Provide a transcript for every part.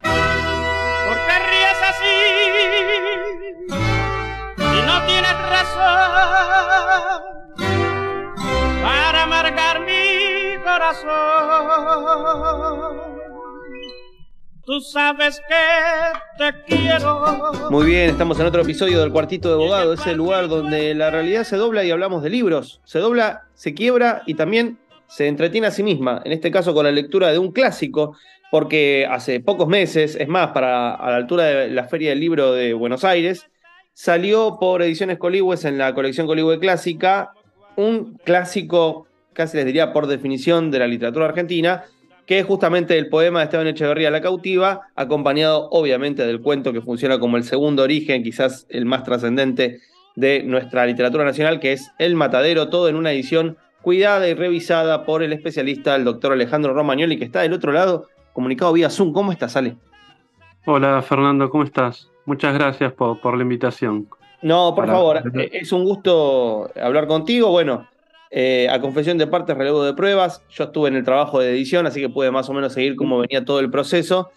¿Por qué ríes así? Y no tienes razón para amargar mi corazón. Tú sabes que te quiero. Muy bien, estamos en otro episodio del Cuartito de Abogado, ese lugar donde la realidad se dobla y hablamos de libros. Se dobla, se quiebra y también se entretiene a sí misma, en este caso con la lectura de un clásico, porque hace pocos meses, es más, para a la altura de la Feria del Libro de Buenos Aires, salió por Ediciones Coligües en la colección Coligüe Clásica un clásico, casi les diría por definición, de la literatura argentina, que es justamente el poema de Esteban Echeverría La cautiva, acompañado obviamente del cuento que funciona como el segundo origen, quizás el más trascendente de nuestra literatura nacional, que es El Matadero, todo en una edición cuidada y revisada por el especialista, el doctor Alejandro Romagnoli, que está del otro lado, comunicado vía Zoom. ¿Cómo estás, Ale? Hola, Fernando, ¿cómo estás? Muchas gracias por, por la invitación. No, por favor, es un gusto hablar contigo. Bueno, eh, a confesión de parte, relevo de pruebas. Yo estuve en el trabajo de edición, así que pude más o menos seguir cómo venía todo el proceso.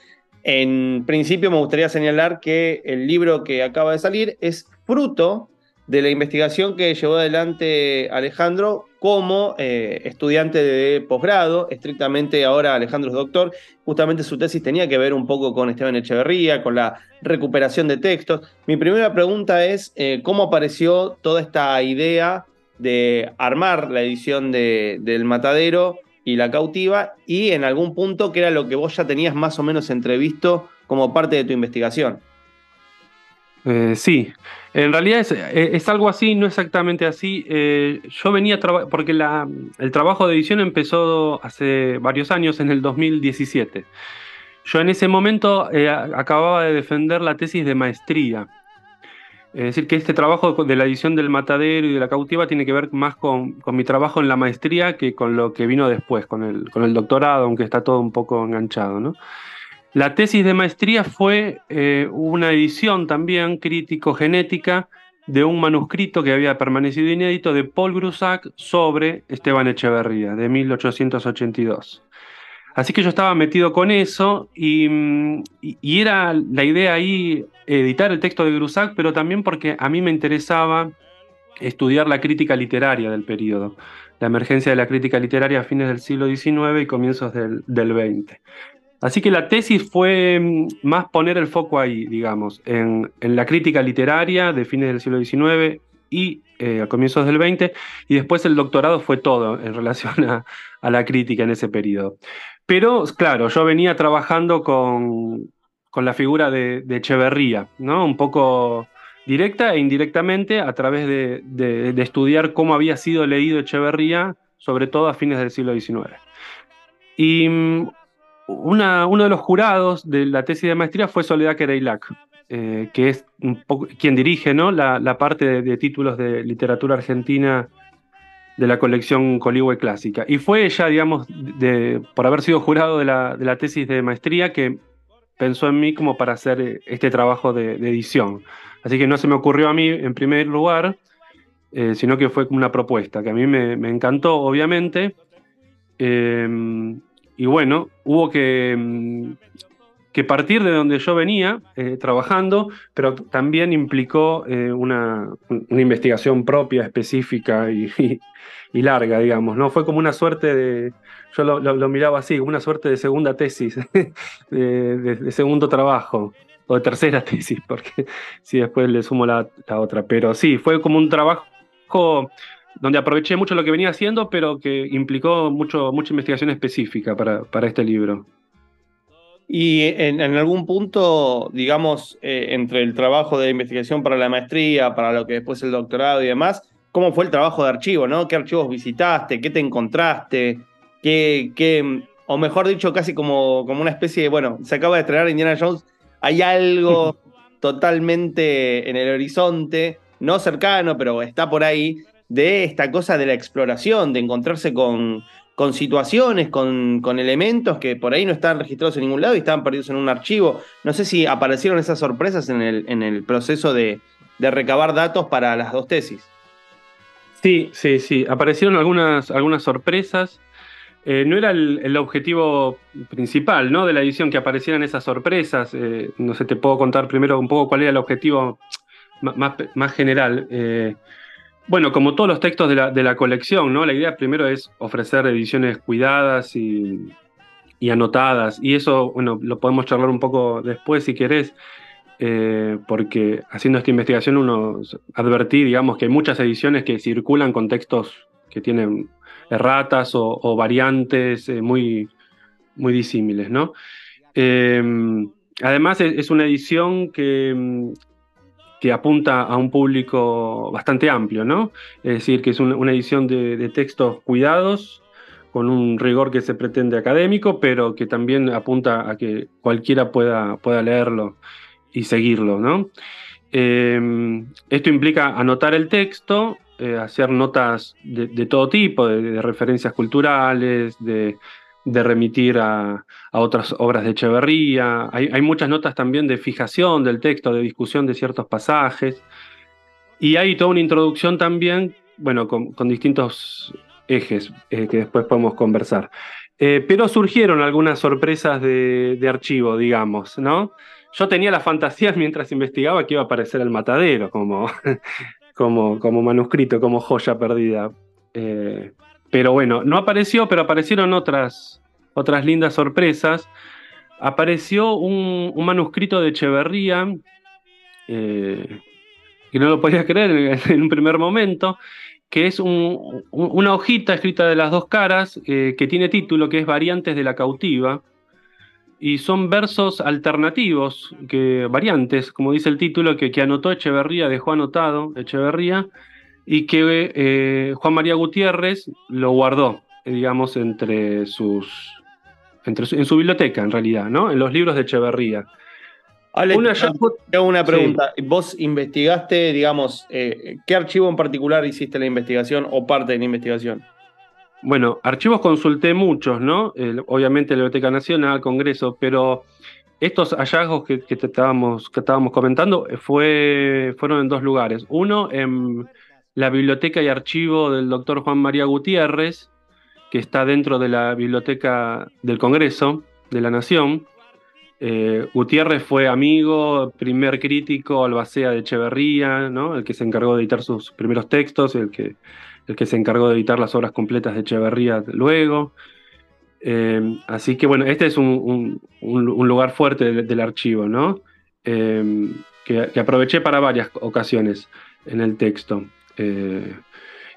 En principio, me gustaría señalar que el libro que acaba de salir es fruto de la investigación que llevó adelante Alejandro como eh, estudiante de posgrado, estrictamente ahora Alejandro es doctor, justamente su tesis tenía que ver un poco con Esteban Echeverría, con la recuperación de textos. Mi primera pregunta es, eh, ¿cómo apareció toda esta idea de armar la edición de, del Matadero y La Cautiva y en algún punto qué era lo que vos ya tenías más o menos entrevisto como parte de tu investigación? Eh, sí, en realidad eh, es, algo así, no exactamente así. Eh, yo venía, porque el trabajo de edición empezó hace varios años, en el 2017. Yo en ese momento acababa de defender la tesis de maestría. Es decir, que este trabajo de la edición del matadero y de la cautiva tiene que ver más con, con mi trabajo en la maestría que con lo que vino después, con el, con el doctorado, aunque está todo un poco enganchado. ¿no? La tesis de maestría fue eh, una edición también crítico-genética de un manuscrito que había permanecido inédito de Paul Grusac sobre Esteban Echeverría, de 1882. Así que yo estaba metido con eso y, era la idea ahí editar el texto de Grusac, pero también porque a mí me interesaba estudiar la crítica literaria del periodo, la emergencia de la crítica literaria a fines del siglo XIX y comienzos del, del XX. Así que la tesis fue mm, más poner el foco ahí, digamos, en, la crítica literaria de fines del siglo XIX y eh, a comienzos del XX, y después el doctorado fue todo en relación a, la crítica en ese periodo. Pero, claro, yo venía trabajando con, la figura de, Echeverría, ¿no? Un poco directa e indirectamente a través de, de, estudiar cómo había sido leído Echeverría, sobre todo a fines del siglo XIX. Y uno de los jurados de la tesis de maestría fue Soledad Kereilac, eh, que es quien dirige ¿no? la, parte de, títulos de literatura argentina de la colección Coligüe Clásica. Y fue ella, digamos, por haber sido jurado de la, tesis de maestría, que pensó en mí como para hacer eh, este trabajo de, edición. Así que no se me ocurrió a mí en primer lugar, eh, sino que fue una propuesta que a mí me, encantó, obviamente y bueno, hubo que, mm, que partir de donde yo venía eh, trabajando, pero también implicó eh, una, investigación propia, específica y, larga, digamos, ¿no? Fue como una suerte de, yo lo, miraba así, como una suerte de segunda tesis, de, segundo trabajo, o de tercera tesis, porque si después le sumo la, otra, pero sí, fue como un trabajo donde aproveché mucho lo que venía haciendo, pero que implicó mucho, mucha investigación específica para, para este libro. Y en, algún punto, digamos, eh, entre el trabajo de investigación para la maestría, para lo que después el doctorado y demás, ¿cómo fue el trabajo de archivo, no? ¿Qué archivos visitaste? ¿Qué te encontraste? ¿Qué, qué, o mejor dicho, casi como, como una especie de, bueno, se acaba de estrenar Indiana Jones, hay algo totalmente en el horizonte, no cercano, pero está por ahí, de esta cosa de la exploración, de encontrarse con, con situaciones, con, con, elementos que por ahí no están registrados en ningún lado y estaban perdidos en un archivo. No sé si aparecieron esas sorpresas en el, en el proceso de, recabar datos para las dos tesis. Sí, sí, sí. Aparecieron algunas, algunas sorpresas. Eh, no era el, objetivo principal ¿no? de la edición que aparecieran esas sorpresas. Eh, no sé, te puedo contar primero un poco cuál era el objetivo más, más general. Eh, bueno, como todos los textos de la, colección, ¿no? La idea primero es ofrecer ediciones cuidadas y, anotadas. Y eso, bueno, lo podemos charlar un poco después si querés, eh, porque haciendo esta investigación uno advertí, digamos, que hay muchas ediciones que circulan con textos que tienen erratas o, variantes eh, muy, muy disímiles, ¿no? Eh, además, es, una edición que, que apunta a un público bastante amplio, ¿no? Es decir, que es una, edición de, textos cuidados, con un rigor que se pretende académico, pero que también apunta a que cualquiera pueda, pueda leerlo y seguirlo, ¿no? Em, esto implica anotar el texto, eh, hacer notas de, todo tipo, de referencias culturales, de, de remitir a, otras obras de Echeverría. Hay, muchas notas también de fijación del texto, de discusión de ciertos pasajes. Y hay toda una introducción también, bueno, con, distintos ejes eh, que después podemos conversar. Eh, pero surgieron algunas sorpresas de, archivo, digamos, ¿no? Yo tenía la fantasía mientras investigaba que iba a aparecer el matadero como, como, como manuscrito, como joya perdida. Eh, pero bueno, no apareció, pero aparecieron otras, otras lindas sorpresas. Apareció un, manuscrito de Echeverría, eh, que no lo podía creer en, un primer momento, que es una hojita escrita de las dos caras, eh, que tiene título, que es Variantes de la cautiva, y son versos alternativos, que, variantes, como dice el título, que, que anotó Echeverría, dejó anotado Echeverría, y que eh, Juan María Gutiérrez lo guardó, digamos, entre sus, entre en su biblioteca, en realidad, ¿no? En los libros de Echeverría. Ale, una, hago una pregunta. ¿Vos investigaste, digamos, eh, qué archivo en particular hiciste la investigación o parte de la investigación? Bueno, archivos consulté muchos, ¿no? obviamente la Biblioteca Nacional, Congreso, pero estos hallazgos que, que, estábamos, que estábamos comentando fue, fueron en dos lugares. Uno en la biblioteca y archivo del doctor Juan María Gutiérrez, que está dentro de la biblioteca del Congreso de la Nación. Eh, Gutiérrez fue amigo, primer crítico albacea de Echeverría, ¿no? el que se encargó de editar sus primeros textos, el que, el que se encargó de editar las obras completas de Echeverría luego. Eh, así que bueno, este es un, lugar fuerte del, archivo, ¿no? Eh, que, aproveché para varias ocasiones en el texto. Eh,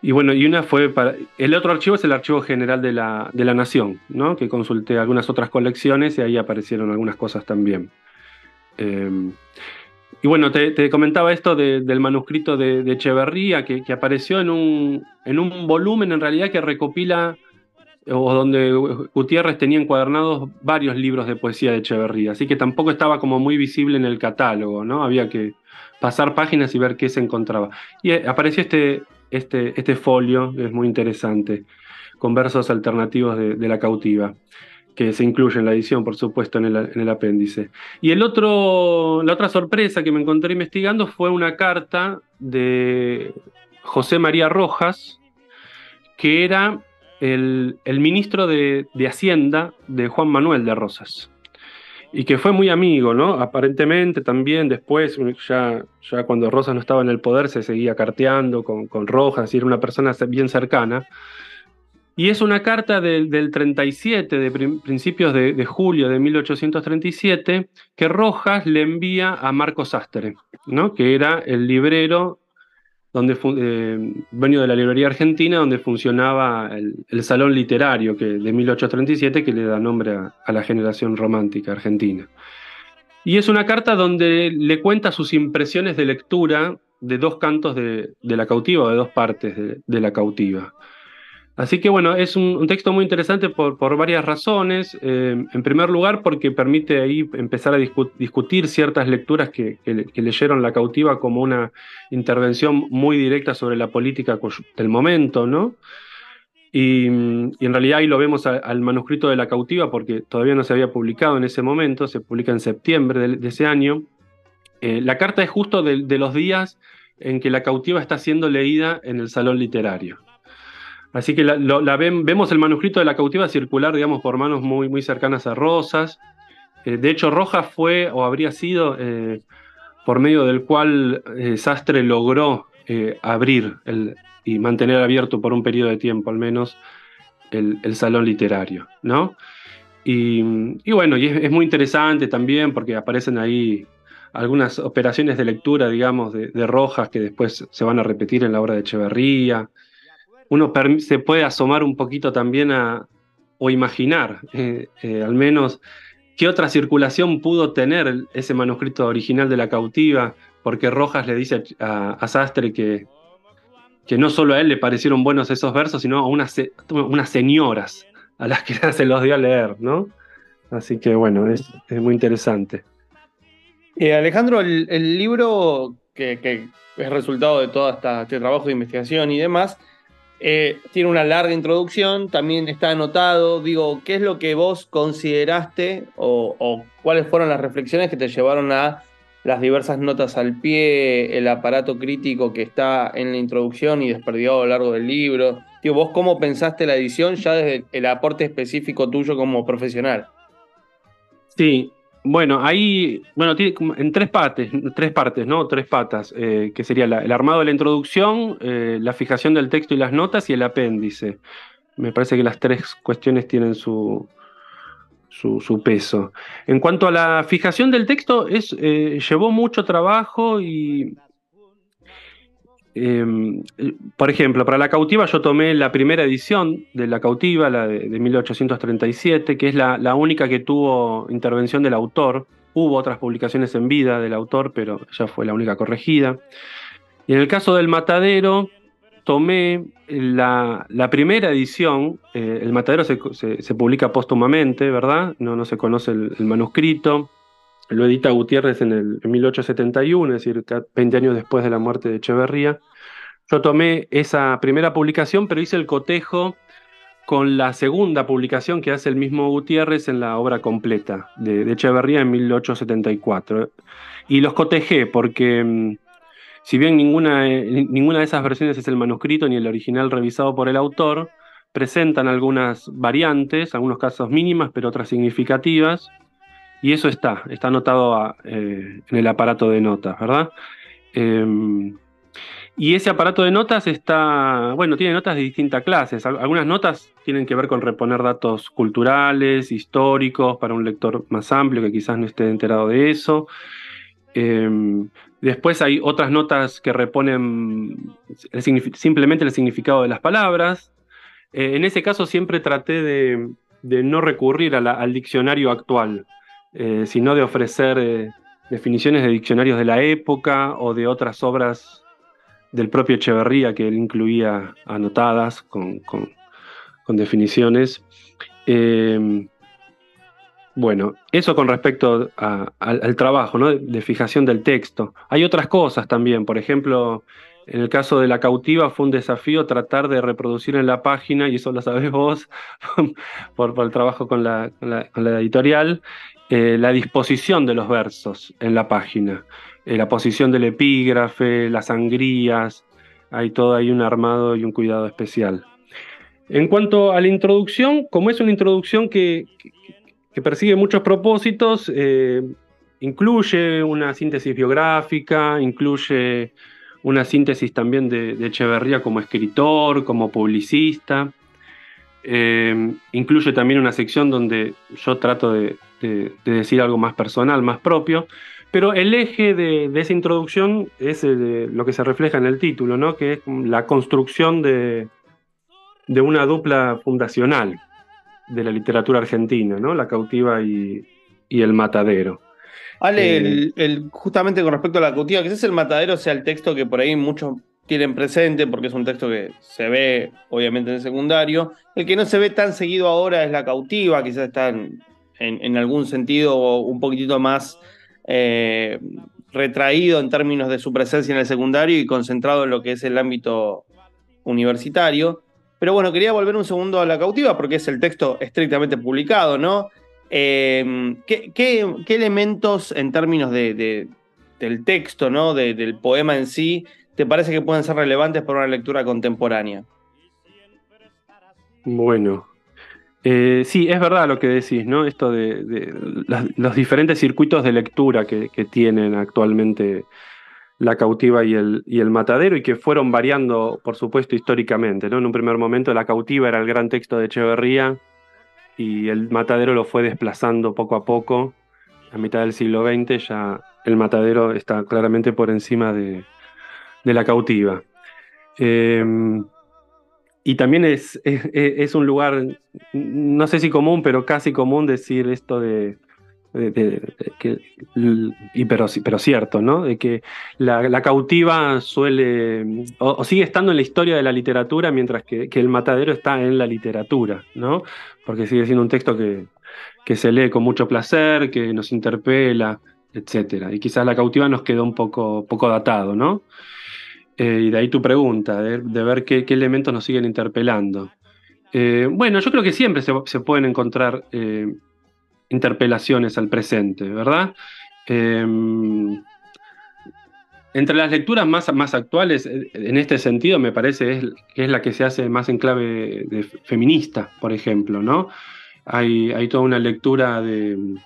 y bueno, y una fue para. El otro archivo es el archivo general de la, de la Nación, ¿no? Que consulté algunas otras colecciones y ahí aparecieron algunas cosas también. Eh, y bueno, te, comentaba esto del manuscrito de, Echeverría, que, apareció en un, en un volumen en realidad que recopila, o donde Gutiérrez tenía encuadernados varios libros de poesía de Echeverría, así que tampoco estaba como muy visible en el catálogo, ¿no? Había que, pasar páginas y ver qué se encontraba. Y eh, apareció este, este, este folio, que es muy interesante, con versos alternativos de, la cautiva, que se incluye en la edición, por supuesto, en el, apéndice. Y el otro, la otra sorpresa que me encontré investigando fue una carta de José María Rojas, que era el, ministro de, de Hacienda de Juan Manuel de Rosas. y que fue muy amigo, ¿no? Aparentemente también después, ya, ya cuando Rosas no estaba en el poder, se seguía carteando con, con Rojas, y era una persona bien cercana. Y es una carta del, 37, de principios de, julio de 1837, que Rojas le envía a Marcos Sastre, ¿no? que era el librero donde eh, de la librería argentina, donde funcionaba el, salón literario que, de 1837 que le da nombre a, la generación romántica argentina. Y es una carta donde le cuenta sus impresiones de lectura de dos cantos de, la cautiva, o de dos partes de la cautiva. Así que bueno, es un, texto muy interesante por, varias razones. Eh, en primer lugar, porque permite ahí empezar a discutir ciertas lecturas que, leyeron La cautiva como una intervención muy directa sobre la política del momento, ¿no? Y, en realidad ahí lo vemos al manuscrito de La cautiva porque todavía no se había publicado en ese momento, se publica en septiembre de, ese año. Eh, la carta es justo de, de los días en que La cautiva está siendo leída en el salón literario. Así que la, vemos el manuscrito de la cautiva circular, digamos, por manos muy, muy cercanas a Rosas. Eh, de hecho, Rojas fue o habría sido eh, por medio del cual eh, Sastre logró abrir y mantener abierto por un periodo de tiempo al menos el, salón literario, ¿no? Y, bueno, y es, muy interesante también porque aparecen ahí algunas operaciones de lectura, digamos, de, de Rojas que después se van a repetir en la obra de Echeverría uno se puede asomar un poquito también a, o imaginar, eh, eh, al menos, qué otra circulación pudo tener ese manuscrito original de la cautiva, porque Rojas le dice a, Sastre que, que no solo a él le parecieron buenos esos versos, sino a unas, unas señoras a las que se los dio a leer, ¿no? Así que bueno, es, muy interesante. Eh, Alejandro, el, libro que, es resultado de todo este trabajo de investigación y demás, eh, tiene una larga introducción, también está anotado. Digo, ¿qué es lo que vos consideraste o, cuáles fueron las reflexiones que te llevaron a las diversas notas al pie, el aparato crítico que está en la introducción y desperdigado a lo largo del libro? Digo, ¿vos cómo pensaste la edición ya desde el aporte específico tuyo como profesional? Sí, bueno, ahí, bueno, tiene en tres partes, tres partes, ¿no? Tres patas, eh, que sería el armado de la introducción, eh, la fijación del texto y las notas y el apéndice. Me parece que las tres cuestiones tienen su, su, peso. En cuanto a la fijación del texto, es, eh, llevó mucho trabajo y Em, por ejemplo, para La Cautiva yo tomé la primera edición de La Cautiva, la de, 1837, que es la, única que tuvo intervención del autor. Hubo otras publicaciones en vida del autor, pero ella fue la única corregida. Y en el caso del Matadero, tomé la, primera edición. Eh, el Matadero se, publica póstumamente, ¿verdad? No se conoce el manuscrito lo edita Gutiérrez en, el, 1871, es decir, 20 años después de la muerte de Echeverría. Yo tomé esa primera publicación, pero hice el cotejo con la segunda publicación que hace el mismo Gutiérrez en la obra completa de, Echeverría en 1874. Y los cotejé porque, mm, si bien ninguna, ninguna de esas versiones es el manuscrito ni el original revisado por el autor, presentan algunas variantes, algunos casos mínimas, pero otras significativas. Y eso está, está anotado eh, en el aparato de notas, ¿verdad? Em, y ese aparato de notas está, bueno, tiene notas de distintas clases. Algunas notas tienen que ver con reponer datos culturales, históricos, para un lector más amplio que quizás no esté enterado de eso. Em, después hay otras notas que reponen simplemente el significado de las palabras. Eh, en ese caso siempre traté de, no recurrir al diccionario actual. Eh, sino de ofrecer eh, definiciones de diccionarios de la época o de otras obras del propio Echeverría que él incluía anotadas con, definiciones. Eh, bueno, eso con respecto al, trabajo de, fijación del texto. Hay otras cosas también, por ejemplo, en el caso de la cautiva fue un desafío tratar de reproducir en la página, y eso lo sabés vos por, el trabajo con la, editorial, eh, la disposición de los versos en la página, eh, la posición del epígrafe, las sangrías, hay todo ahí un armado y un cuidado especial. En cuanto a la introducción, como es una introducción que, persigue muchos propósitos, eh, incluye una síntesis biográfica, incluye una síntesis también de, Echeverría como escritor, como publicista, incluye también una sección donde yo trato de, decir algo más personal, más propio, pero el eje de, esa introducción es lo que se refleja en el título, ¿no? que es la construcción de, una dupla fundacional de la literatura argentina, ¿no? la cautiva y, el matadero. Ale, eh, justamente con respecto a la cautiva, quizás el matadero sea el texto que por ahí muchos tienen presente, porque es un texto que se ve obviamente en el secundario. El que no se ve tan seguido ahora es la cautiva, quizás está en algún sentido un poquitito más eh, retraído en términos de su presencia en el secundario y concentrado en lo que es el ámbito universitario. Pero bueno, quería volver un segundo a la cautiva porque es el texto estrictamente publicado, ¿no? Eh, ¿qué, elementos en términos de, del texto, ¿no? del poema en sí, te parece que pueden ser relevantes para una lectura contemporánea? Bueno, eh, sí, es verdad lo que decís, ¿no? Esto de, los diferentes circuitos de lectura que, tienen actualmente la cautiva y el, matadero y que fueron variando, por supuesto, históricamente, ¿no? En un primer momento la cautiva era el gran texto de Echeverría y el matadero lo fue desplazando poco a poco. A mitad del siglo XX ya el matadero está claramente por encima de, la cautiva. Eh, y también es, es, un lugar, no sé si común, pero casi común decir esto de, que, y pero, pero cierto, ¿no? De que la, cautiva suele, o, sigue estando en la historia de la literatura, mientras que, el matadero está en la literatura, ¿no? Porque sigue siendo un texto que, que se lee con mucho placer, que nos interpela, etc. Y quizás la cautiva nos quedó un poco, poco datado, ¿no? Eh, y de ahí tu pregunta, de, ver qué, elementos nos siguen interpelando. Eh, bueno, yo creo que siempre se, pueden encontrar eh, interpelaciones al presente, ¿verdad? entre las lecturas más, más, actuales, en este sentido, me parece es, que es la que se hace más en clave feminista, por ejemplo, ¿no? Hay, hay toda una lectura de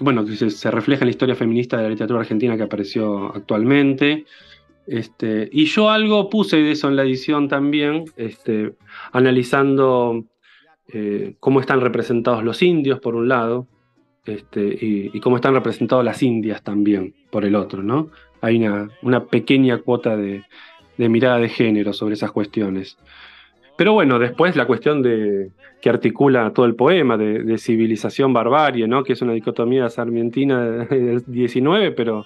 bueno, que se, refleja en la historia feminista de la literatura argentina que apareció actualmente. Este, y yo algo puse de eso en la edición también, este, analizando eh, cómo están representados los indios, por un lado, este, y, cómo están representadas las indias también, por el otro, ¿no? Hay una, pequeña cuota de mirada de género sobre esas cuestiones. Pero bueno, después la cuestión de que articula todo el poema de, civilización barbarie, ¿no? que es una dicotomía sarmientina del 19, pero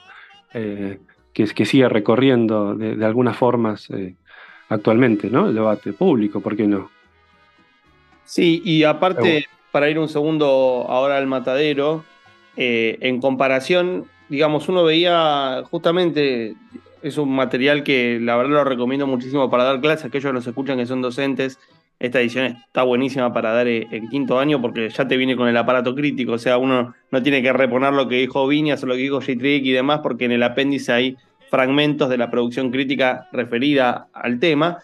eh, que, que, sigue recorriendo de, algunas formas eh, actualmente ¿no? el debate público, ¿por qué no? Sí, y aparte, para ir un segundo ahora al matadero, eh, en comparación, digamos, uno veía justamente es un material que la verdad lo recomiendo muchísimo para dar clases. Aquellos que nos escuchan que son docentes, esta edición está buenísima para dar eh, en quinto año porque ya te viene con el aparato crítico. O sea, uno no tiene que reponer lo que dijo Viñas o lo que dijo j y demás, porque en el apéndice hay fragmentos de la producción crítica referida al tema.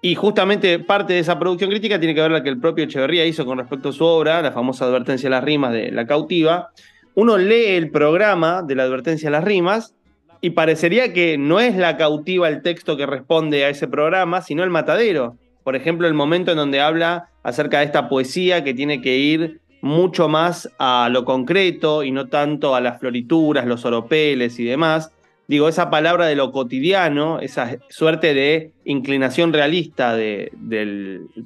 Y justamente parte de esa producción crítica tiene que ver la que el propio Echeverría hizo con respecto a su obra, la famosa advertencia a las rimas de La cautiva. Uno lee el programa de la advertencia a las rimas y parecería que no es la cautiva el texto que responde a ese programa, sino el matadero. Por ejemplo, el momento en donde habla acerca de esta poesía que tiene que ir mucho más a lo concreto y no tanto a las florituras, los oropeles y demás. Digo, esa palabra de lo cotidiano, esa suerte de inclinación realista de,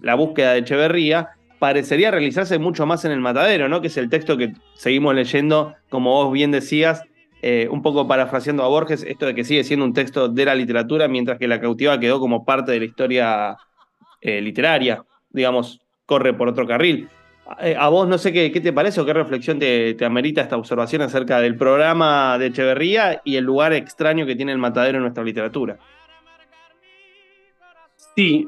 la búsqueda de Echeverría, parecería realizarse mucho más en el matadero, ¿no? Que es el texto que seguimos leyendo, como vos bien decías, eh, un poco parafraseando a Borges, esto de que sigue siendo un texto de la literatura, mientras que la cautiva quedó como parte de la historia eh, literaria, digamos, corre por otro carril. Eh, a vos no sé qué, te parece o qué reflexión te, amerita esta observación acerca del programa de Echeverría y el lugar extraño que tiene el matadero en nuestra literatura. Sí,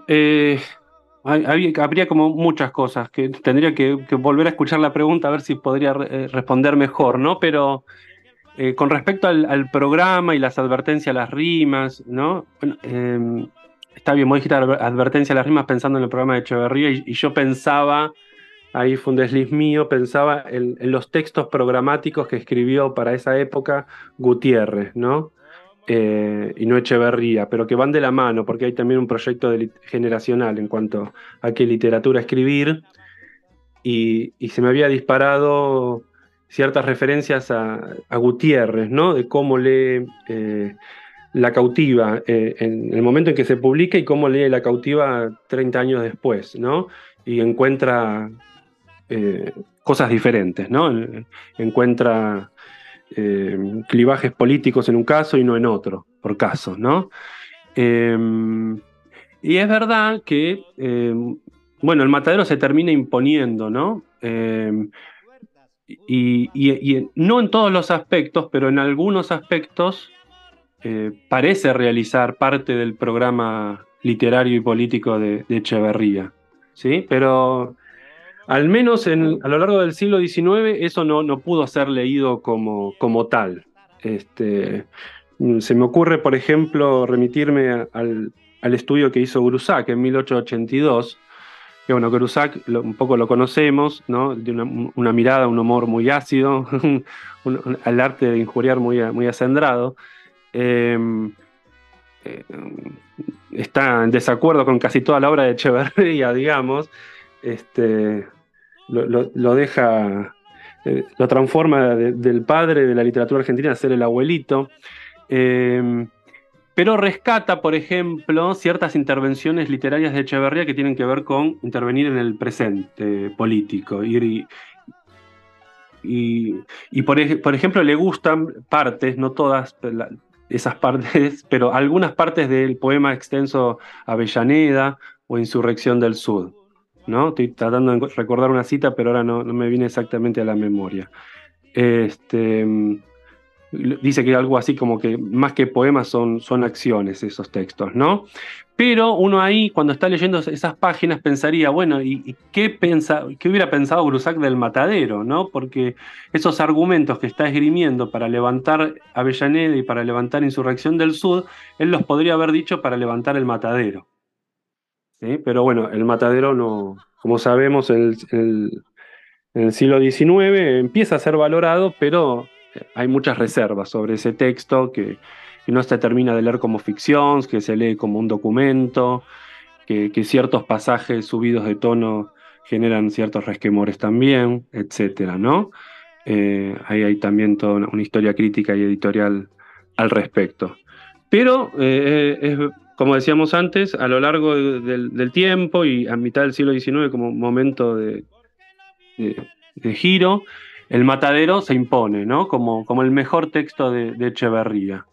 habría como muchas cosas que tendría que, volver a escuchar la pregunta a ver si podría responder mejor, ¿no? Pero eh, con respecto al, programa y las advertencias las rimas, ¿no? Em, está bien, vos dijiste advertencia a las rimas pensando en el programa de Echeverría y, yo pensaba ahí fue un desliz mío, pensaba en, los textos programáticos que escribió para esa época Gutiérrez, ¿no? Eh, y no Echeverría, pero que van de la mano, porque hay también un proyecto generacional en cuanto a qué literatura escribir, y, se me había disparado ciertas referencias a, Gutiérrez, ¿no? De cómo lee eh, La cautiva eh, en el momento en que se publica y cómo lee La cautiva 30 años después, ¿no? Y encuentra eh, cosas diferentes, ¿no? Encuentra clivajes políticos en un caso y no en otro, por caso, ¿no? Em, y es verdad que, em, bueno, el matadero se termina imponiendo, ¿no? Y, no en todos los aspectos, pero en algunos aspectos eh, parece realizar parte del programa literario y político de, de Echeverría, ¿sí? Pero al menos a lo largo del siglo XIX eso no, no pudo ser leído como, como tal. Este, se me ocurre, por ejemplo, remitirme al, estudio que hizo Grusac en 1882, que bueno, Grusac un poco lo conocemos, ¿no? de una, mirada, un humor muy ácido, al arte de injuriar muy, muy acendrado. Em, eh, está en desacuerdo con casi toda la obra de Echeverría, digamos, este, lo, deja, eh, lo transforma del padre de la literatura argentina a ser el abuelito. Em, pero rescata, por ejemplo, ciertas intervenciones literarias de Echeverría que tienen que ver con intervenir en el presente político. Y, y, por, ejemplo, le gustan partes, no todas esas partes, pero algunas partes del poema extenso Avellaneda o Insurrección del Sur. ¿no? Estoy tratando de recordar una cita, pero ahora no, me viene exactamente a la memoria. Este, dice que algo así como que más que poemas son, son acciones esos textos, ¿no? Pero uno ahí, cuando está leyendo esas páginas, pensaría, bueno, ¿y, qué, pensa, qué hubiera pensado Brusac del matadero, ¿no? Porque esos argumentos que está esgrimiendo para levantar Avellaneda y para levantar Insurrección del Sur, él los podría haber dicho para levantar el matadero. Pero bueno, el matadero no, como sabemos, en el, siglo XIX empieza a ser valorado, pero hay muchas reservas sobre ese texto que, no se termina de leer como ficción, que se lee como un documento, que, ciertos pasajes subidos de tono generan ciertos resquemores también, etcétera, ¿no? Eh, ahí hay también toda una, historia crítica y editorial al respecto. Pero eh, es como decíamos antes, a lo largo del, tiempo y a mitad del siglo XIX como momento de, giro, el matadero se impone, ¿no? Como, como el mejor texto de, Echeverría.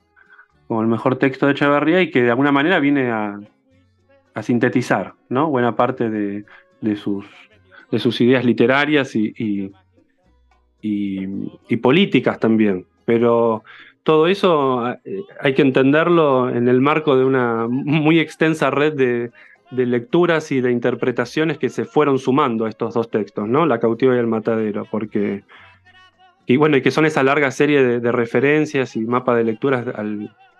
Como el mejor texto de Echeverría y que de alguna manera viene a, sintetizar, ¿no? Buena parte de, sus, de sus ideas literarias y, y políticas también. Pero todo eso eh, hay que entenderlo en el marco de una muy extensa red de, lecturas y de interpretaciones que se fueron sumando a estos dos textos, ¿no? La cautiva y el matadero, porque y bueno, y que son esa larga serie de, referencias y mapa de lecturas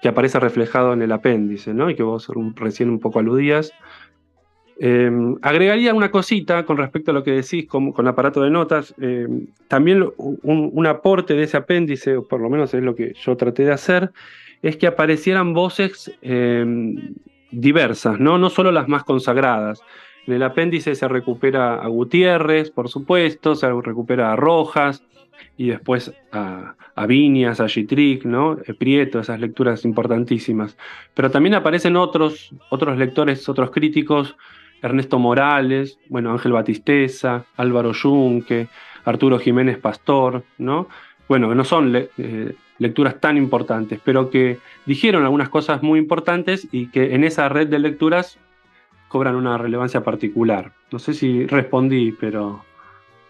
que aparece reflejado en el apéndice, ¿no? Y que vos recién un poco aludías. Em, agregaría una cosita con respecto a lo que decís con, con aparato de notas. Em, también un, aporte de ese apéndice, o por lo menos es lo que yo traté de hacer, es que aparecieran voces em, diversas, ¿no? no solo las más consagradas. En el apéndice se recupera a Gutiérrez, por supuesto, se recupera a Rojas y después a, a Viñas, a Gitric, ¿no? Eh, Prieto, esas lecturas importantísimas. Pero también aparecen otros, otros lectores, otros críticos Ernesto Morales, bueno, Ángel Batisteza, Álvaro Yunque, Arturo Jiménez Pastor, ¿no? Bueno, no son eh, lecturas tan importantes, pero que dijeron algunas cosas muy importantes y que en esa red de lecturas cobran una relevancia particular. No sé si respondí, pero...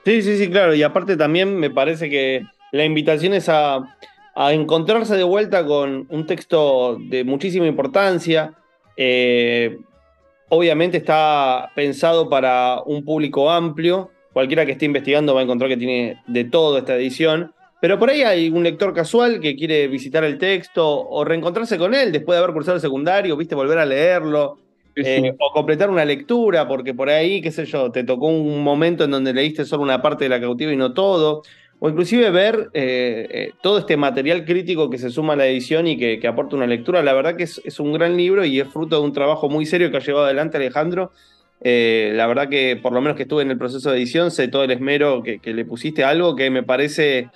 Sí, sí, sí, claro. Y aparte también me parece que la invitación es a, encontrarse de vuelta con un texto de muchísima importancia. Eh, obviamente está pensado para un público amplio. Cualquiera que esté investigando va a encontrar que tiene de todo esta edición. Pero por ahí hay un lector casual que quiere visitar el texto o reencontrarse con él después de haber cursado el secundario, viste, volver a leerlo. Eh, o completar una lectura, porque por ahí, qué sé yo, te tocó un momento en donde leíste solo una parte de la cautiva y no todo, o inclusive ver eh, eh, todo este material crítico que se suma a la edición y que, aporta una lectura. La verdad que es, un gran libro y es fruto de un trabajo muy serio que ha llevado adelante Alejandro. la verdad que por lo menos que estuve en el proceso de edición, sé todo el esmero que, que le pusiste a algo que me parece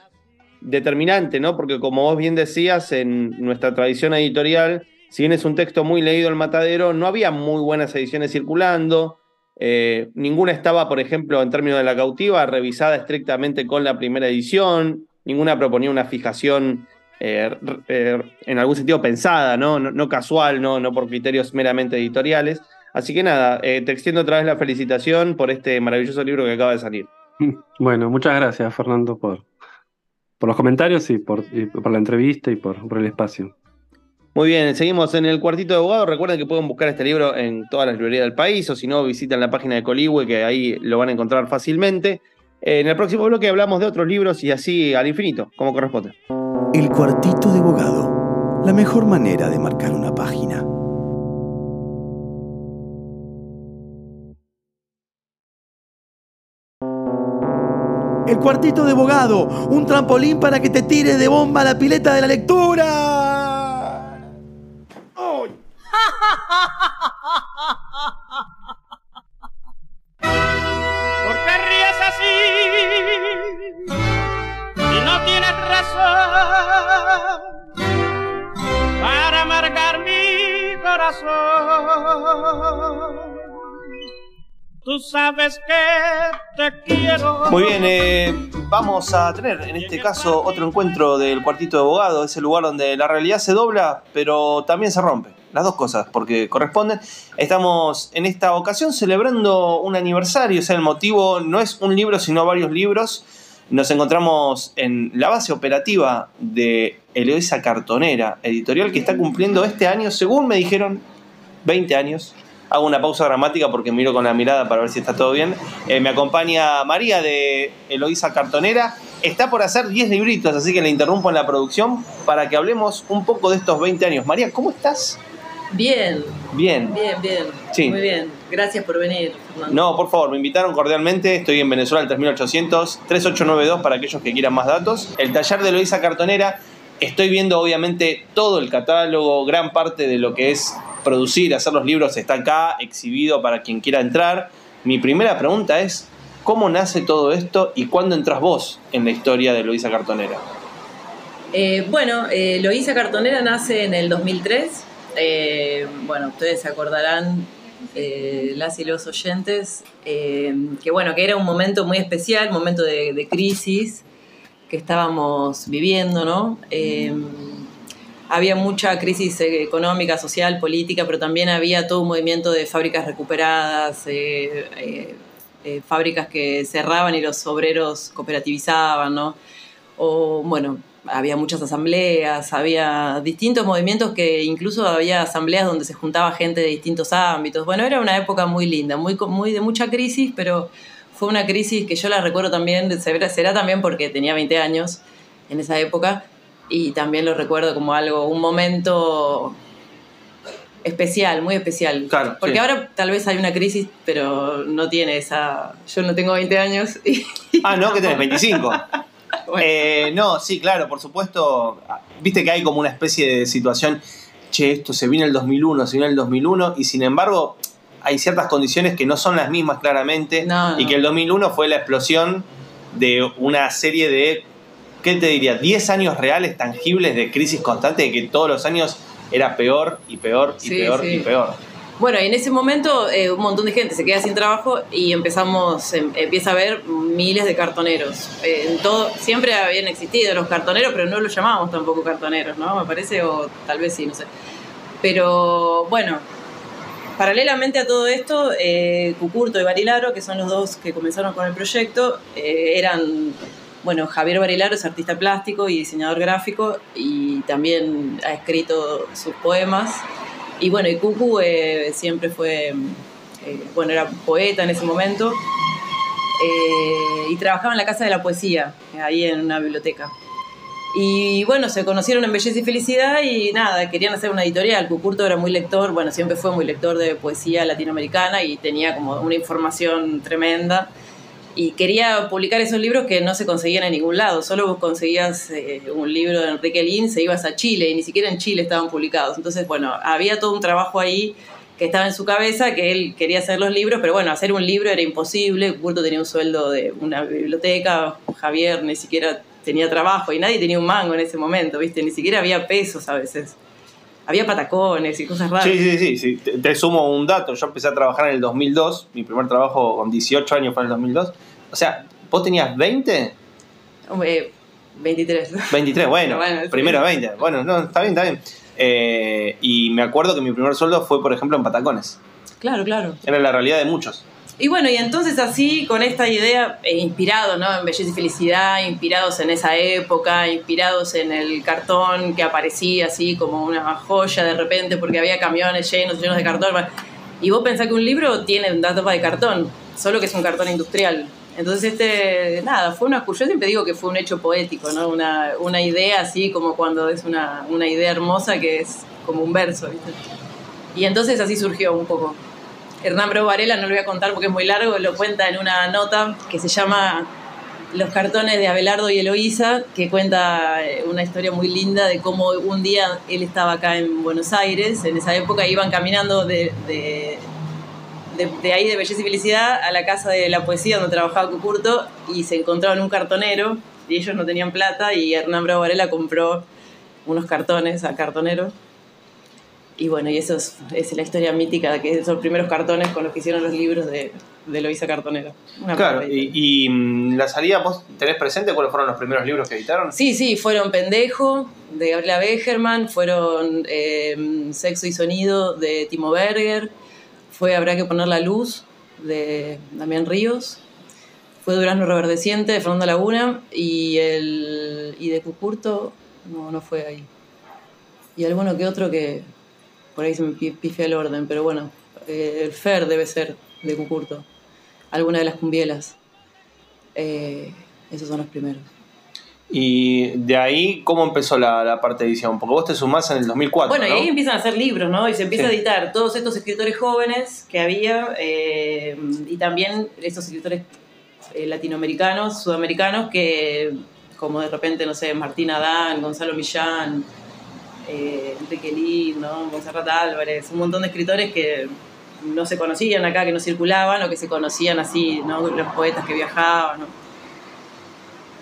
determinante, ¿no? Porque como vos bien decías, en nuestra tradición editorial, si bien es un texto muy leído el matadero, no había muy buenas ediciones circulando. Eh, ninguna estaba, por ejemplo, en términos de la cautiva, revisada estrictamente con la primera edición. Ninguna proponía una fijación eh, eh, en algún sentido pensada, ¿no? No, casual, ¿no? no por criterios meramente editoriales. Así que nada, te extiendo otra vez la felicitación por este maravilloso libro que acaba de salir. Bueno, muchas gracias, Fernando, por, por los comentarios y por, por la entrevista y por, por el espacio. Muy bien, seguimos en el cuartito de abogado. Recuerden que pueden buscar este libro en todas las librerías del país o si no, visitan la página de Coligüe que ahí lo van a encontrar fácilmente. En el próximo bloque hablamos de otros libros y así al infinito, como corresponde. El cuartito de abogado, la mejor manera de marcar una página. El cuartito de abogado, un trampolín para que te tires de bomba a la pileta de la lectura. ¿Por qué ríes así? Y no tienes razón para amargar mi corazón. Tú sabes que te quiero. Muy bien, eh, vamos a tener en este caso otro encuentro del cuartito de abogado, ese lugar donde la realidad se dobla, pero también se rompe. Las dos cosas, porque corresponden. Estamos en esta ocasión celebrando un aniversario, o sea, el motivo no es un libro, sino varios libros. Nos encontramos en la base operativa de Eloisa Cartonera, editorial que está cumpliendo este año, según me dijeron, 20 años hago una pausa dramática porque miro con la mirada para ver si está todo bien. Eh, me acompaña María de Eloísa Cartonera. Está por hacer 10 libritos, así que le interrumpo en la producción para que hablemos un poco de estos 20 años. María, ¿cómo estás? Bien. Bien. Bien, bien. Sí. Muy bien. Gracias por venir, No, por favor, me invitaron cordialmente. Estoy en Venezuela, el 3800, 3892 para aquellos que quieran más datos. El taller de Eloísa Cartonera. Estoy viendo obviamente todo el catálogo, gran parte de lo que es producir, hacer los libros está acá, exhibido para quien quiera entrar. Mi primera pregunta es, ¿cómo nace todo esto y cuándo entras vos en la historia de Luisa Cartonera? Eh, bueno, eh, Loisa Cartonera nace en el 2003. Eh, bueno, ustedes se acordarán, eh, las y los oyentes, que bueno, que era un momento muy especial, momento de, de crisis que estábamos viviendo, ¿no? había mucha crisis económica, social, política, pero también había todo un movimiento de fábricas recuperadas, eh, eh, eh, fábricas que cerraban y los obreros cooperativizaban, ¿no? O, bueno, había muchas asambleas, había distintos movimientos que incluso había asambleas donde se juntaba gente de distintos ámbitos. Bueno, era una época muy linda, muy, muy de mucha crisis, pero fue una crisis que yo la recuerdo también, será también porque tenía 20 años en esa época, y también lo recuerdo como algo, un momento especial, muy especial. Claro, Porque ahora tal vez hay una crisis, pero no tiene esa... Yo no tengo 20 años. Y... Ah, no, que tenés 25. Eh, no, sí, claro, por supuesto. Viste que hay como una especie de situación, che, esto se viene el 2001, se viene el 2001, y sin embargo hay ciertas condiciones que no son las mismas claramente, y que el 2001 fue la explosión de una serie de ¿qué te diría? 10 años reales, tangibles de crisis constante, de que todos los años era peor y peor y peor y peor. Bueno, y en ese momento eh, un montón de gente se queda sin trabajo y empezamos, em, empieza a haber miles de cartoneros. Eh, en todo, siempre habían existido los cartoneros, pero no los llamábamos tampoco cartoneros, ¿no? Me parece, o tal vez sí, no sé. Pero bueno, paralelamente a todo esto, eh, Cucurto y Barilaro, que son los dos que comenzaron con el proyecto, eran bueno, Javier Barilaro es artista plástico y diseñador gráfico y también ha escrito sus poemas. Y bueno, y Cucu eh, siempre fue, eh, bueno, era poeta en ese momento eh, y trabajaba en la Casa de la Poesía, ahí en una biblioteca. Y bueno, se conocieron en Belleza y Felicidad y nada, querían hacer una editorial. Cucurto era muy lector, bueno, siempre fue muy lector de poesía latinoamericana y tenía como una información tremenda. Y quería publicar esos libros que no se conseguían en ningún lado. Solo vos conseguías eh, un libro de Enrique Lin, se ibas a Chile y ni siquiera en Chile estaban publicados. Entonces, bueno, había todo un trabajo ahí que estaba en su cabeza, que él quería hacer los libros, pero bueno, hacer un libro era imposible. Cucurto tenía un sueldo de una biblioteca, Javier ni siquiera tenía trabajo y nadie tenía un mango en ese momento, ¿viste? Ni siquiera había pesos a veces. Había patacones y cosas raras. Sí, sí, sí, sí. Te, te sumo un dato. Yo empecé a trabajar en el 2002. Mi primer trabajo con 18 años fue en el 2002. O sea, ¿vos tenías 20? Hombre, 23. 23, bueno, Bueno, sí. primero 20. Bueno, no, está bien, está bien. Eh, y me acuerdo que mi primer sueldo fue, por ejemplo, en patacones. Claro, claro. Era la realidad de muchos. Y bueno, y entonces así, con esta idea, eh, inspirado ¿no? en Belleza y Felicidad, inspirados en esa época, inspirados en el cartón que aparecía así como una joya de repente porque había camiones llenos, llenos de cartón. Y vos pensás que un libro tiene una tapa de cartón, solo que es un cartón industrial. Entonces este, nada, fue una, yo siempre digo que fue un hecho poético, ¿no? Una, una idea así como cuando es una, una idea hermosa que es como un verso. Y entonces así surgió un poco. Hernán Bravo Varela, no lo voy a contar porque es muy largo, lo cuenta en una nota que se llama Los cartones de Abelardo y Eloísa, que cuenta eh, una historia muy linda de cómo un día él estaba acá en Buenos Aires, en esa época iban caminando de, de, de- de ahí de Belleza y Felicidad a la casa de la poesía donde trabajaba Cucurto y se encontraron un cartonero y ellos no tenían plata y Hernán Bravo Varela compró unos cartones al cartonero y bueno, y eso es, es la historia mítica de que esos los primeros cartones con los que hicieron los libros de, de Eloísa Cartonera. Una Claro, y, mm, la salida, ¿vos tenés presente cuáles fueron los primeros libros que editaron? Sí, sí, fueron Pendejo, de Gabriela Begerman, fueron eh, Sexo y Sonido, de Timo Berger, fue Habrá que poner la luz, de Damián Ríos, fue Durazno Reverdeciente, de Fernando Laguna, y, el, y de Cucurto, no, no fue ahí. Y alguno que otro que por ahí se me pi- pifia el orden, pero bueno, eh, el Fer debe ser de Cucurto, alguna de las cumbielas. Eh, esos son los primeros. Y de ahí, ¿cómo empezó la, la parte de edición? Porque vos te sumás en el 2004, Bueno, ¿no? y ahí empiezan a hacer libros, ¿no? Y se empieza Sí. a editar todos estos escritores jóvenes que había eh, y también estos escritores eh, latinoamericanos, sudamericanos, que como de repente, no sé, Martín Adán, Gonzalo Millán, eh, Enrique Lin, ¿no? Monserrat Álvarez, un montón de escritores que no se conocían acá, que no circulaban o que se conocían así, ¿no? Los poetas que viajaban, ¿no?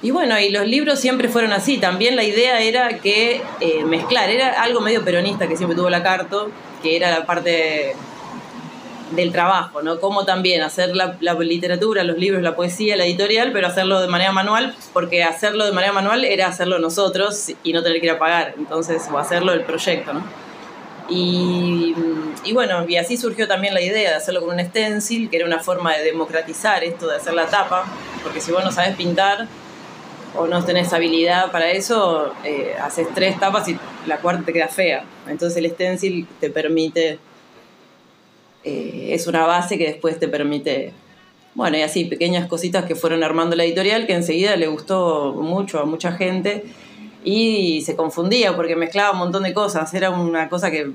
Y bueno, y los libros siempre fueron así. También la idea era que eh, mezclar, era algo medio peronista que siempre tuvo la Carto, que era la parte del trabajo, ¿no? Cómo también hacer la, la literatura, los libros, la poesía, la editorial, pero hacerlo de manera manual, porque hacerlo de manera manual era hacerlo nosotros y no tener que ir a pagar, entonces, o hacerlo el proyecto, ¿no? Y, y bueno, y así surgió también la idea de hacerlo con un stencil, que era una forma de democratizar esto de hacer la tapa, porque si vos no sabes pintar o no tenés habilidad para eso, eh, haces tres tapas y la cuarta te queda fea. Entonces el stencil te permite, eh, es una base que después te permite, bueno, y así, pequeñas cositas que fueron armando la editorial, que enseguida le gustó mucho a mucha gente y se confundía porque mezclaba un montón de cosas, era una cosa que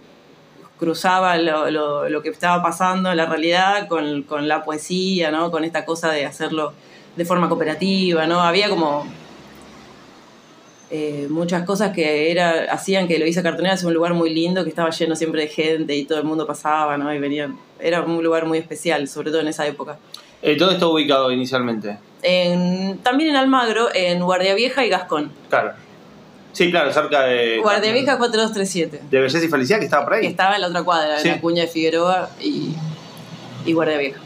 cruzaba lo, lo- lo que estaba pasando en la realidad con, con la poesía, ¿no? Con esta cosa de hacerlo de forma cooperativa, ¿no? Había como eh, muchas cosas que era, hacían que Loisa Cartonera sea un lugar muy lindo, que estaba lleno siempre de gente y todo el mundo pasaba, ¿no? Y venían. Era un lugar muy especial, sobre todo en esa época. Eh, ¿Dónde está ubicado inicialmente? En- también en Almagro, en Guardia Vieja y Gascón. Claro. Sí, claro, cerca de... Guardia Vieja 4237. De Belleza y Felicidad, que estaba por ahí. que estaba en la otra cuadra, Sí. en la cuña de Figueroa y, y Guardia Vieja.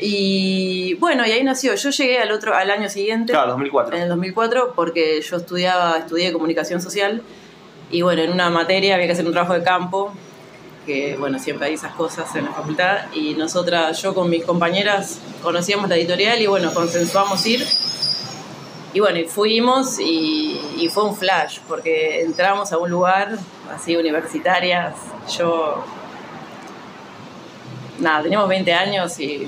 Y bueno, y ahí nació. Yo llegué al otro, al año siguiente, Claro, 2004. en el 2004, porque yo estudiaba, estudié comunicación social y bueno, en una materia había que hacer un trabajo de campo, que bueno, siempre hay esas cosas en la facultad, y nosotras, yo con mis compañeras, conocíamos la editorial y bueno, consensuamos ir. Y bueno, y fuimos y, y fue un flash, porque entramos a un lugar así universitarias, yo... Nada, teníamos 20 años y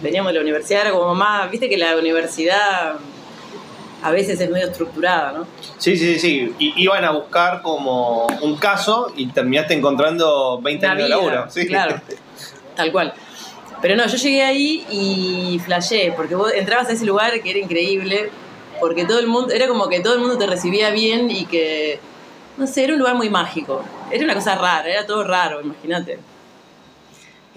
veníamos de la universidad, era como mamá, viste que la universidad a veces es medio estructurada, ¿no? Sí, sí, sí. Y iban a buscar como un caso y terminaste encontrando 20 Una años de vida, laburo. Sí. Claro, tal cual. Pero no, yo llegué ahí y flashé, porque vos entrabas a ese lugar que era increíble, porque todo el mundo, era como que todo el mundo te recibía bien y que, no sé, era un lugar muy mágico. Era una cosa rara, era todo raro, imagínate.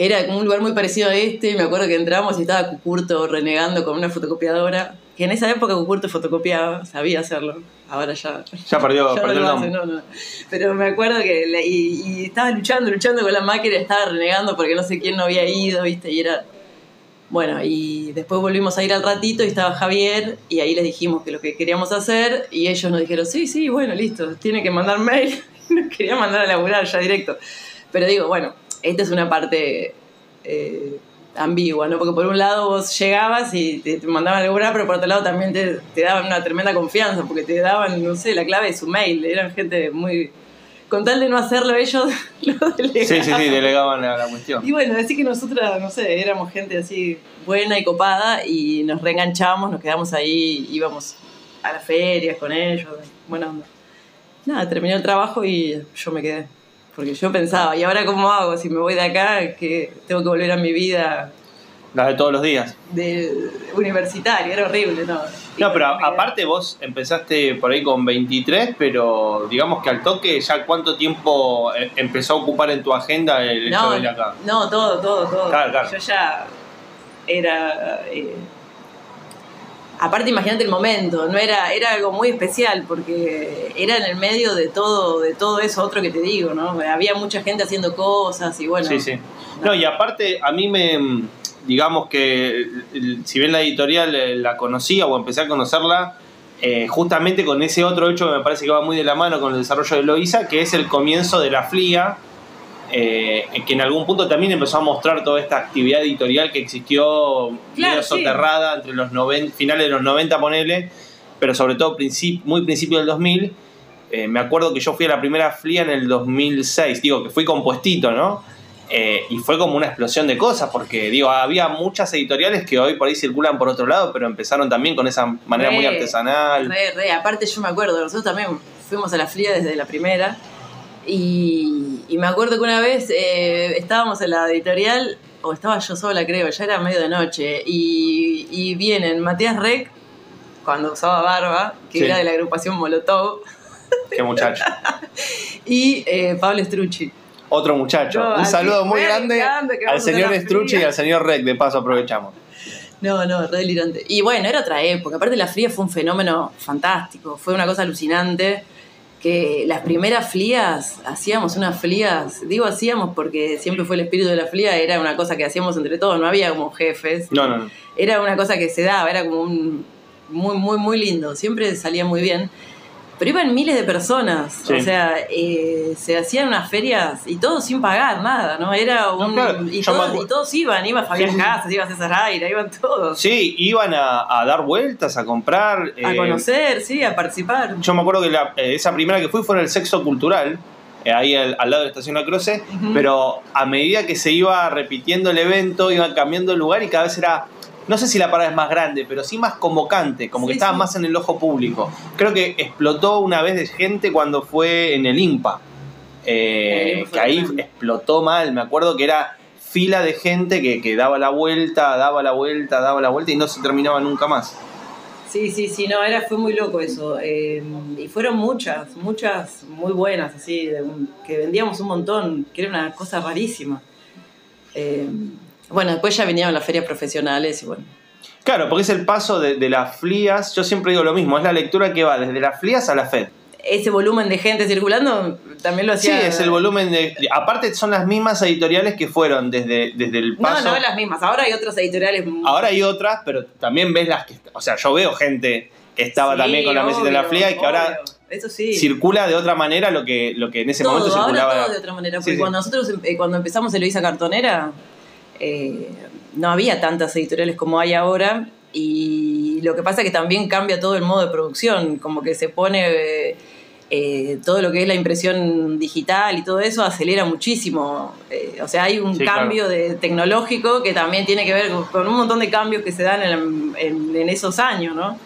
Era como un lugar muy parecido a este, me acuerdo que entramos y estaba Cucurto renegando con una fotocopiadora, que en esa época Cucurto fotocopiaba, sabía hacerlo, ahora ya Ya perdió, ya perdió no el no, no. Pero me acuerdo que le- y, y estaba luchando, luchando con la máquina, estaba renegando porque no sé quién no había ido, ¿viste? Y era. Bueno, y después volvimos a ir al ratito y estaba Javier, y ahí les dijimos que lo que queríamos hacer, y ellos nos dijeron: Sí, sí, bueno, listo, tiene que mandar mail. Nos quería mandar a laburar ya directo. Pero digo, bueno, esta es una parte. eh, ambigua, ¿no? Porque por un lado vos llegabas y te, te mandaban a laburar, pero por otro lado también te, te daban una tremenda confianza, porque te daban, no sé, la clave de su mail. Eran gente muy. Con tal de no hacerlo ellos, lo delegaban. Sí, sí, sí, delegaban la, la cuestión. Y bueno, así que nosotras, no sé, éramos gente así buena y copada y nos reenganchábamos, nos quedamos ahí, íbamos a las ferias con ellos, buena onda. Nada, terminó el trabajo y yo me quedé. Porque yo pensaba, ¿y ahora cómo hago? Si me voy de acá, que tengo que volver a mi vida La de todos los días. de universitaria, era horrible, ¿no? Y No, pero aparte vos empezaste por ahí con 23, pero digamos que al toque ya cuánto tiempo eh, empezó a ocupar en tu agenda el hecho no, de ir acá. No, todo, todo, todo. Claro, claro. Yo ya era. eh, aparte, imagínate el momento, no era, era algo muy especial porque era en el medio de todo, de todo eso otro que te digo, ¿no? Había mucha gente haciendo cosas y bueno. Sí, sí. No, y aparte a mí me, digamos que si bien la editorial eh, la conocía o empecé a conocerla, eh, justamente con ese otro hecho que me parece que va muy de la mano con el desarrollo de Loisa, que es el comienzo de la FLIA, eh, que en algún punto también empezó a mostrar toda esta actividad editorial que existió Claro, medio sí. soterrada entre los 90, finales de los 90, ponele, pero sobre todo princip- muy principio del 2000. Eh, me acuerdo que yo fui a la primera FLIA en el 2006, digo que fui compuestito, ¿no? Eh, y fue como una explosión de cosas, porque digo, había muchas editoriales que hoy por ahí circulan por otro lado, pero empezaron también con esa manera muy Re, artesanal. Re, re. Aparte, yo me acuerdo, nosotros también fuimos a la fría desde la primera. Y, y me acuerdo que una vez eh, estábamos en la editorial, o estaba yo sola, creo, ya era medio de noche. Y, y vienen Matías Rec, cuando usaba barba, que Sí. era de la agrupación Molotov, Qué muchacho. y eh, Pablo Strucci. Otro muchacho. No, Un saludo muy grande al señor Strucci y al señor Rec, de paso aprovechamos. No, no, re delirante. Y bueno, era otra época. Aparte, la fría fue un fenómeno fantástico. Fue una cosa alucinante. Que las primeras flías, hacíamos unas flías, digo hacíamos porque siempre fue el espíritu de la flía, era una cosa que hacíamos entre todos, no había como jefes. No, no, no. Era una cosa que se daba, era como un. Muy, muy, muy lindo. Siempre salía muy bien. Pero iban miles de personas. Sí. O sea, eh, se hacían unas ferias y todos sin pagar nada, ¿no? Era un. claro, y, me todos, y todos iban, iba Fabián Sí. Casas, iba César Aira, iban todos. Sí, iban a, a dar vueltas, a comprar. A eh, conocer, sí, a participar. Yo me acuerdo que la- eh, esa primera que fui fue en el sexo cultural, ahí al, al lado de la estación La Croce, pero a medida que se iba repitiendo el evento, iba cambiando el lugar y cada vez era, no sé si la parada es más grande, pero sí más convocante, como que estaba sí. más en el ojo público. Creo que explotó una vez de gente cuando fue en el IMPA, eh, que ahí explotó mal, me acuerdo que era fila de gente que, que daba la vuelta, daba la vuelta, daba la vuelta y no se terminaba nunca más. Sí, sí, sí, no, era, fue muy loco eso. eh, y fueron muchas, muchas muy buenas, así, de un- que vendíamos un montón, que era una cosa rarísima. Eh, bueno, después ya vinieron las ferias profesionales y bueno. Claro, porque es el paso de, de las flías, yo siempre digo lo mismo, es la lectura que va desde las flías a la FED. Ese volumen de gente circulando también lo Sí, hacía. es el volumen de... de- Aparte son las mismas editoriales que fueron desde, desde el No, paso... no las mismas. Ahora hay otras editoriales. Ahora hay otras, pero también ves las que... O sea, yo veo gente que estaba Sí, también con la mesita en la flía y que ahora. Eso sí. circula de otra manera lo que, lo que en ese todo, momento circulaba. ahora todo de otra manera. Sí, Porque sí. cuando nosotros eh, cuando empezamos Eloisa Cartonera, eh, no había tantas editoriales como hay ahora. Y lo que pasa es que también cambia todo el modo de producción, como que se pone eh, eh, todo lo que es la impresión digital y todo eso acelera muchísimo. Eh, o sea, hay un Sí, cambio de, tecnológico que también tiene que ver con, con un montón de cambios que se dan en, en- en esos años, ¿no?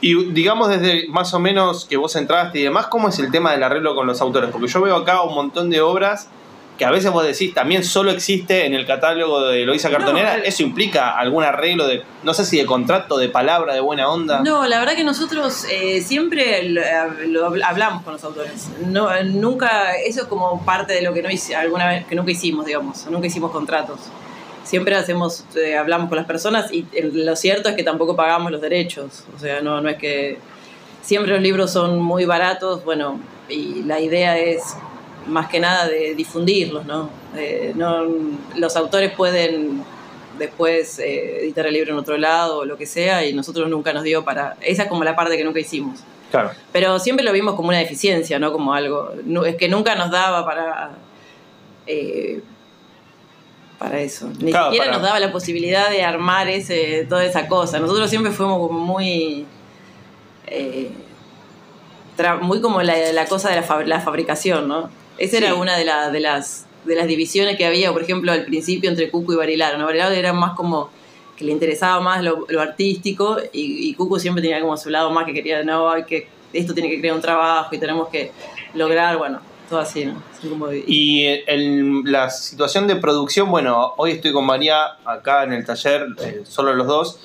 Y digamos desde más o menos que vos entraste y demás, ¿cómo es el tema del arreglo con los autores? Porque yo veo acá un montón de obras que a veces vos decís también solo existe en el catálogo de Loisa Cartonera. No, eh. ¿Eso implica algún arreglo de, no sé si de contrato, de palabra, de buena onda? No, la verdad que nosotros eh, siempre lo, lo habl- hablamos con los autores. No, eh, nunca, eso es como parte de lo que no hice, alguna vez que nunca hicimos, digamos, nunca hicimos contratos. Siempre hacemos, eh, hablamos con las personas y eh, lo cierto es que tampoco pagamos los derechos. O sea, no, no es que siempre los libros son muy baratos, bueno, y la idea es más que nada de difundirlos, ¿no? Eh, no los autores pueden después eh, editar el libro en otro lado o lo que sea y nosotros nunca nos dio para... Esa es como la parte que nunca hicimos. Claro. Pero siempre lo vimos como una deficiencia, ¿no? Como algo... no- es que nunca nos daba para... eh, para eso. Ni Claro, siquiera para- nos daba la posibilidad de armar ese, toda esa cosa. Nosotros siempre fuimos como muy... eh, muy como la, la cosa de la, fab- la fabricación, ¿no? Esa era una de, la- de las, de las divisiones que había, por ejemplo, al principio entre Cuco y Barilaro. ¿no? Barilaro era más como que le interesaba más lo, lo artístico y, y Cuco siempre tenía como su lado más que quería, no, hay que, esto tiene que crear un trabajo y tenemos que lograr, bueno, todo así, ¿no? Así como- Y el- la situación de producción, bueno, hoy estoy con María acá en el taller, eh, solo los dos.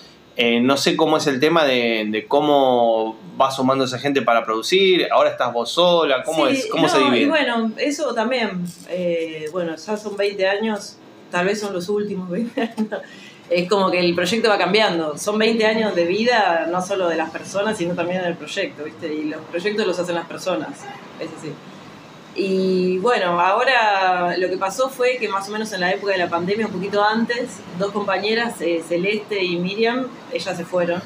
Eh, no sé cómo es el tema de, de cómo va sumando esa gente para producir. Ahora estás vos sola. ¿Cómo, Sí, es, cómo no, se divide? Y bueno, eso también, eh, bueno, ya son 20 años, tal vez son los últimos 20 años. Es como que el proyecto va cambiando. Son 20 años de vida, no solo de las personas, sino también del proyecto, ¿viste? Y los proyectos los hacen las personas, es así. Y bueno, ahora lo que pasó fue que más o menos en la época de la pandemia, un poquito antes, dos compañeras, eh, Celeste y Miriam, ellas se fueron,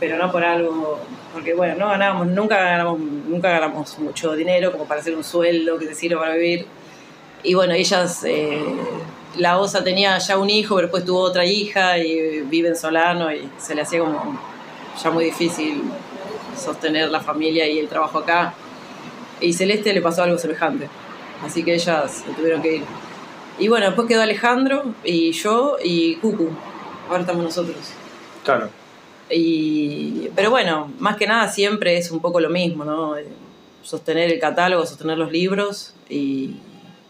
pero no por algo, porque bueno, no ganábamos, nunca ganamos, nunca ganamos mucho dinero como para hacer un sueldo que te sirva para vivir. Y bueno, ellas, eh, la OSA tenía ya un hijo, pero después tuvo otra hija y vive en Solano y se le hacía como ya muy difícil sostener la familia y el trabajo acá. Y Celeste le pasó algo semejante. Así que ellas se tuvieron que ir. Y bueno, después quedó Alejandro y yo y Cucu. Ahora estamos nosotros. Claro. Y, pero bueno, más que nada siempre es un poco lo mismo, ¿no? Eh, Sostener el catálogo, sostener los libros y,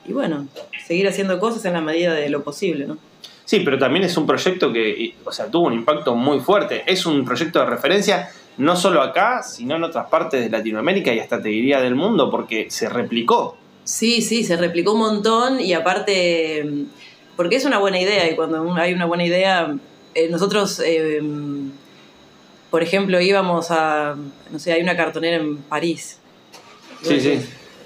y bueno, seguir haciendo cosas en la medida de lo posible, ¿no? Sí, pero también es un proyecto que, o sea, tuvo un impacto muy fuerte. Es un proyecto de referencia no solo acá, sino en otras partes de Latinoamérica y hasta te diría del mundo, porque se replicó. Sí, sí, se replicó un montón y aparte, porque es una buena idea y cuando hay una buena idea, eh, nosotros, eh, por ejemplo, íbamos a, no sé, hay una cartonera en París. Sí, sí.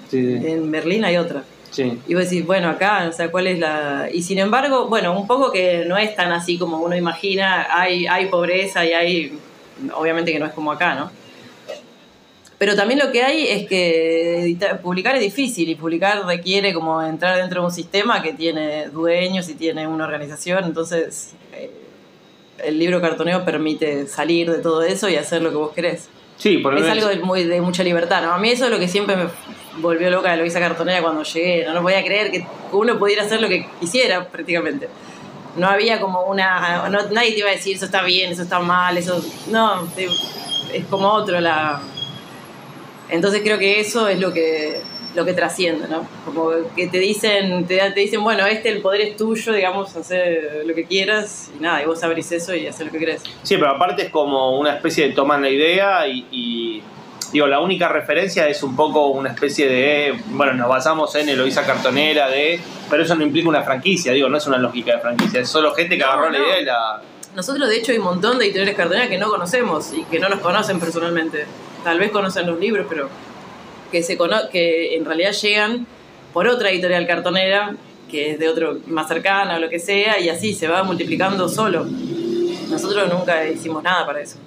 sí, sí. En Berlín hay otra. sí. Y vos decís, bueno, acá, o sea, ¿cuál es la...? Y sin embargo, bueno, un poco que no es tan así como uno imagina, hay, hay pobreza y hay... Obviamente que no es como acá, ¿no? Pero también lo que hay es que editar- publicar es difícil y publicar requiere como entrar dentro de un sistema que tiene dueños y tiene una organización, entonces eh, el libro cartoneo permite salir de todo eso y hacer lo que vos querés. Sí, por lo Es algo de, muy, de mucha libertad, ¿no? A mí eso es lo que siempre me volvió loca de Luisa Cartonera cuando llegué. No, no podía creer que uno pudiera hacer lo que quisiera prácticamente. No había como una... no- nadie te iba a decir eso está bien, eso está mal, eso... No, es como otro la... Entonces creo que eso es lo que lo que trasciende, ¿no? Como que te dicen, te, te dicen, bueno, este el poder es tuyo, digamos, hacer lo que quieras y nada, y vos abrís eso y haces lo que querés. Sí, pero aparte es como una especie de toman la idea y, y, digo, la única referencia es un poco una especie de, bueno, nos basamos en Eloisa Cartonera, de, pero eso no implica una franquicia, digo, no es una lógica de franquicia, es solo gente que No, agarró la idea y la... Nosotros, de hecho, hay un montón de editoriales cartoneras que no conocemos y que no nos conocen personalmente. Tal vez conocen los libros, pero que, se cono que en realidad llegan por otra editorial cartonera, que es de otro más cercana o lo que sea, y así se va multiplicando solo. Nosotros nunca hicimos nada para eso.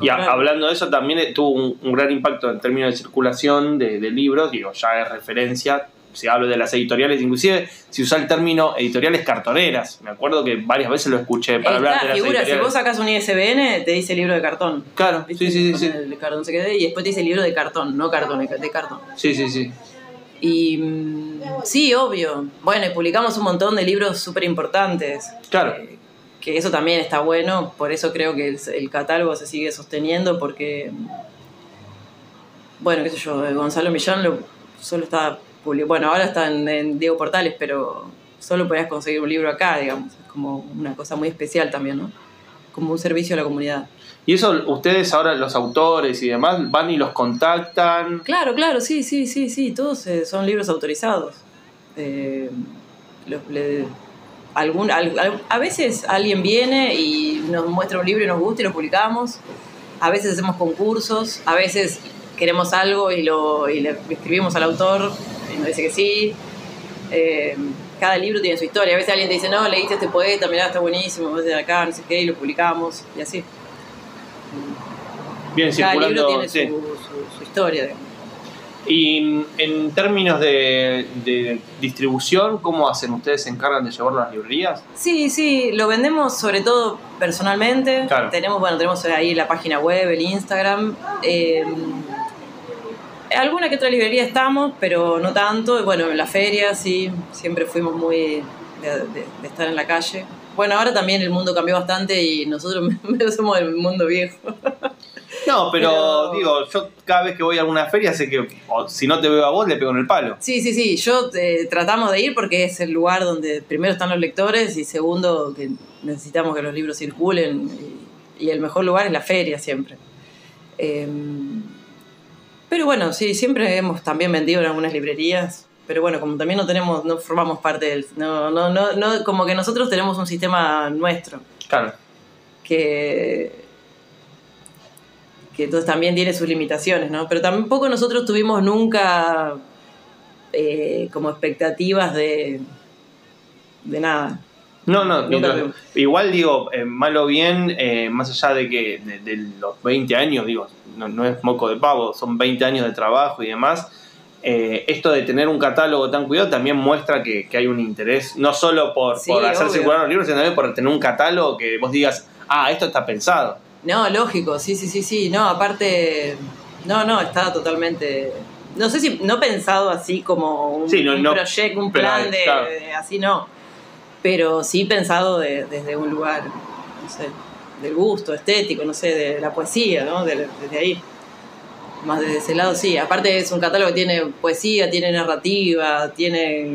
Y a- hablando de eso, también tuvo un, un gran impacto en términos de circulación de, de libros, digo, ya es referencia, si hablo de las editoriales, inclusive si usa el término editoriales cartoneras, me acuerdo que varias veces lo escuché para hablar de las figura, si vos sacas un ISBN, te dice libro de cartón. Claro, sí, sí, sí, El cartón se queda y después te dice libro de cartón, no cartón, de cartón. sí, sí, sí. Y mm, sí, obvio. Bueno, y publicamos un montón de libros súper importantes. Claro. Que, que eso también está bueno, por eso creo que el, el catálogo se sigue sosteniendo, porque, bueno, qué sé yo, Gonzalo Millán lo, solo está publicado, bueno, ahora está en, en Diego Portales, pero solo podías conseguir un libro acá, digamos, es como una cosa muy especial también, ¿no? Como un servicio a la comunidad. Y eso, ustedes ahora, los autores y demás, van y los contactan. Claro, claro, sí, sí, sí, sí, todos eh, son libros autorizados. Eh, los- le- algún, al- a veces alguien viene y nos muestra un libro y nos gusta y lo publicamos. A veces hacemos concursos, a veces queremos algo y, lo, y le escribimos al autor y nos dice que sí. Eh, cada libro tiene su historia. A veces alguien te dice, no, leíste a este poeta, mirá, está buenísimo, vos de acá, no sé qué, y lo publicamos y así. Bien, Cada libro tiene sí. su, su- su historia. digamos. Y en términos de, de distribución, ¿cómo hacen? ¿Ustedes se encargan de llevarlo a las librerías? Sí, sí, lo vendemos sobre todo personalmente. Claro. Tenemos, bueno, tenemos ahí la página web, el Instagram. Eh, alguna que otra librería estamos, pero no tanto. Bueno, en la feria sí, siempre fuimos muy de, de- de estar en la calle. Bueno, ahora también el mundo cambió bastante y nosotros somos del mundo viejo. No, pero, Pero- digo, yo cada vez que voy a alguna feria sé que o si no te veo a vos, le pego en el palo. Sí, sí, sí. Yo eh, tratamos de ir porque es el lugar donde primero están los lectores y segundo que necesitamos que los libros circulen y, y el mejor lugar es la feria siempre. Eh, pero bueno, sí, siempre hemos también vendido en algunas librerías. Pero bueno, como también no tenemos, no formamos parte del, no, no, no, no, como que nosotros tenemos un sistema nuestro Claro. que, que entonces también tiene sus limitaciones, ¿no? Pero tampoco nosotros tuvimos nunca eh, como expectativas de, de nada. No, no, lo- igual digo, eh, mal o bien, eh, más allá de que de, de los 20 años, digo, no, no es moco de pavo, son 20 años de trabajo y demás, eh, esto de tener un catálogo tan cuidado también muestra que, que hay un interés, no solo por, Sí, por hacer obvio. circular los libros, sino también por tener un catálogo que vos digas, ah, esto está pensado. No, lógico, sí, sí, sí, sí. No, aparte, no, no, está totalmente... No sé si, no pensado así como un, Sí, no, un no, proyecto, un plan de, claro. de- así no. Pero sí pensado de- desde un lugar, no sé, del gusto, estético, no sé, de la poesía, ¿no? De- desde ahí. Más desde ese lado, sí. Aparte es un catálogo que tiene poesía, tiene narrativa, tiene,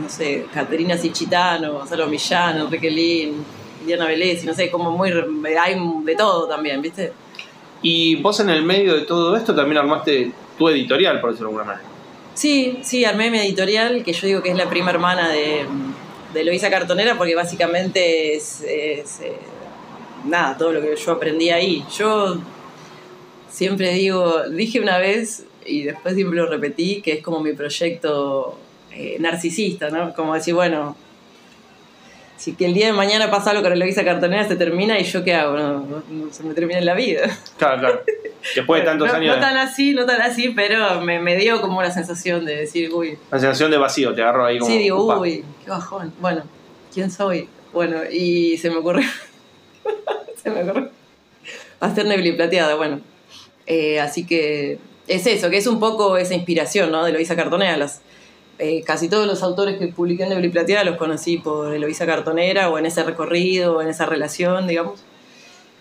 no sé, Caterina Sichitano, Gonzalo Millán, Enrique Lin, Diana Velez, no sé, como muy, hay de todo también, ¿viste? Y vos en el medio de todo esto también armaste tu editorial, por decirlo de alguna manera. Sí, sí, armé mi editorial, que yo digo que es la prima hermana de, de Loisa Cartonera, porque básicamente es, es, eh, nada, todo lo que yo aprendí ahí. Yo siempre digo, dije una vez y después siempre lo repetí, que es como mi proyecto eh, narcisista, ¿no? Como decir, bueno, si que el día de mañana pasa algo con Loisa Cartonera, se termina y yo qué hago, no, no- no se me termina en la vida. Claro, claro. Después de tantos no, años, no tan así, no tan así, pero me, me dio como una sensación de decir, uy, la sensación de vacío, te agarro ahí como... Sí, digo, uy, qué bajón. Bueno, ¿quién soy? Bueno, y se me ocurrió. se me ocurrió. Hacer Nebli Plateada, bueno. Eh, así que es eso, que es un poco esa inspiración, ¿no? De Eloisa Cartonera. Las, eh, casi todos los autores que publiqué en Nebli Plateada los conocí por Eloisa Cartonera o en ese recorrido, o en esa relación, digamos.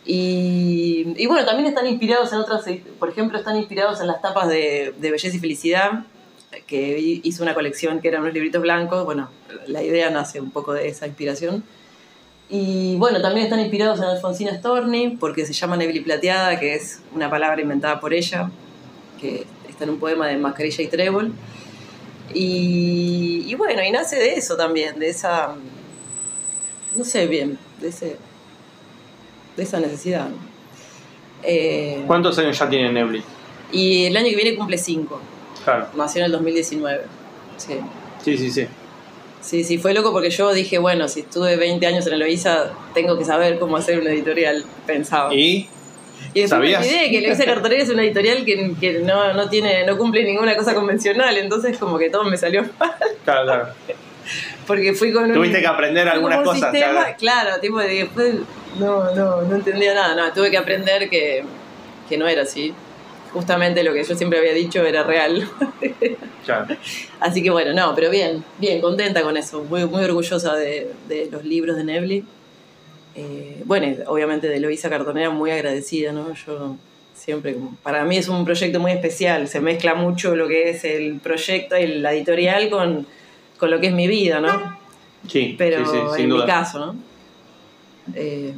Y, y bueno, también están inspirados en otras, por ejemplo, están inspirados en las tapas de, Belleza y Felicidad, que hi- hizo una colección que eran unos libritos blancos. Bueno, la idea nace un poco de esa inspiración. Y bueno, también están inspirados en Alfonsina Storni, porque se llama Nebli Plateada, que es una palabra inventada por ella, que está en un poema de Mascarilla y Trébol. Y, y bueno, y nace de eso también, de esa, no sé bien, de, ese, de esa necesidad. Eh, ¿Cuántos años ya tiene Nebli? y el año que viene cumple 5, Claro. nació en el 2019. Sí. Sí, sí, sí. Sí, sí, fue loco porque yo dije, bueno, si estuve 20 años en Eloísa, tengo que saber cómo hacer una editorial, pensaba. ¿Y? Y después ¿Sabías? me olvidé que Eloísa Cartonera es una editorial que, que no, no, tiene, no cumple ninguna cosa convencional, entonces como que todo me salió mal, Claro, claro. porque fui con un... Tuviste que aprender algunas cosas. sistema, claro. claro, tipo, y después no, no, no entendía nada, no, tuve que aprender que, que no era así. justamente lo que yo siempre había dicho era real. Claro. Así que bueno, no, pero bien, bien, contenta con eso, muy, muy orgullosa de, de los libros de Nebli. Eh, bueno, obviamente de Loisa Cartonera muy agradecida, ¿no? Yo siempre, como- para mí es un proyecto muy especial, se mezcla mucho lo que es el proyecto y la editorial con, con lo que es mi vida, ¿no? Sí, Pero sí, sí, sin en duda. mi caso, ¿no? Eh,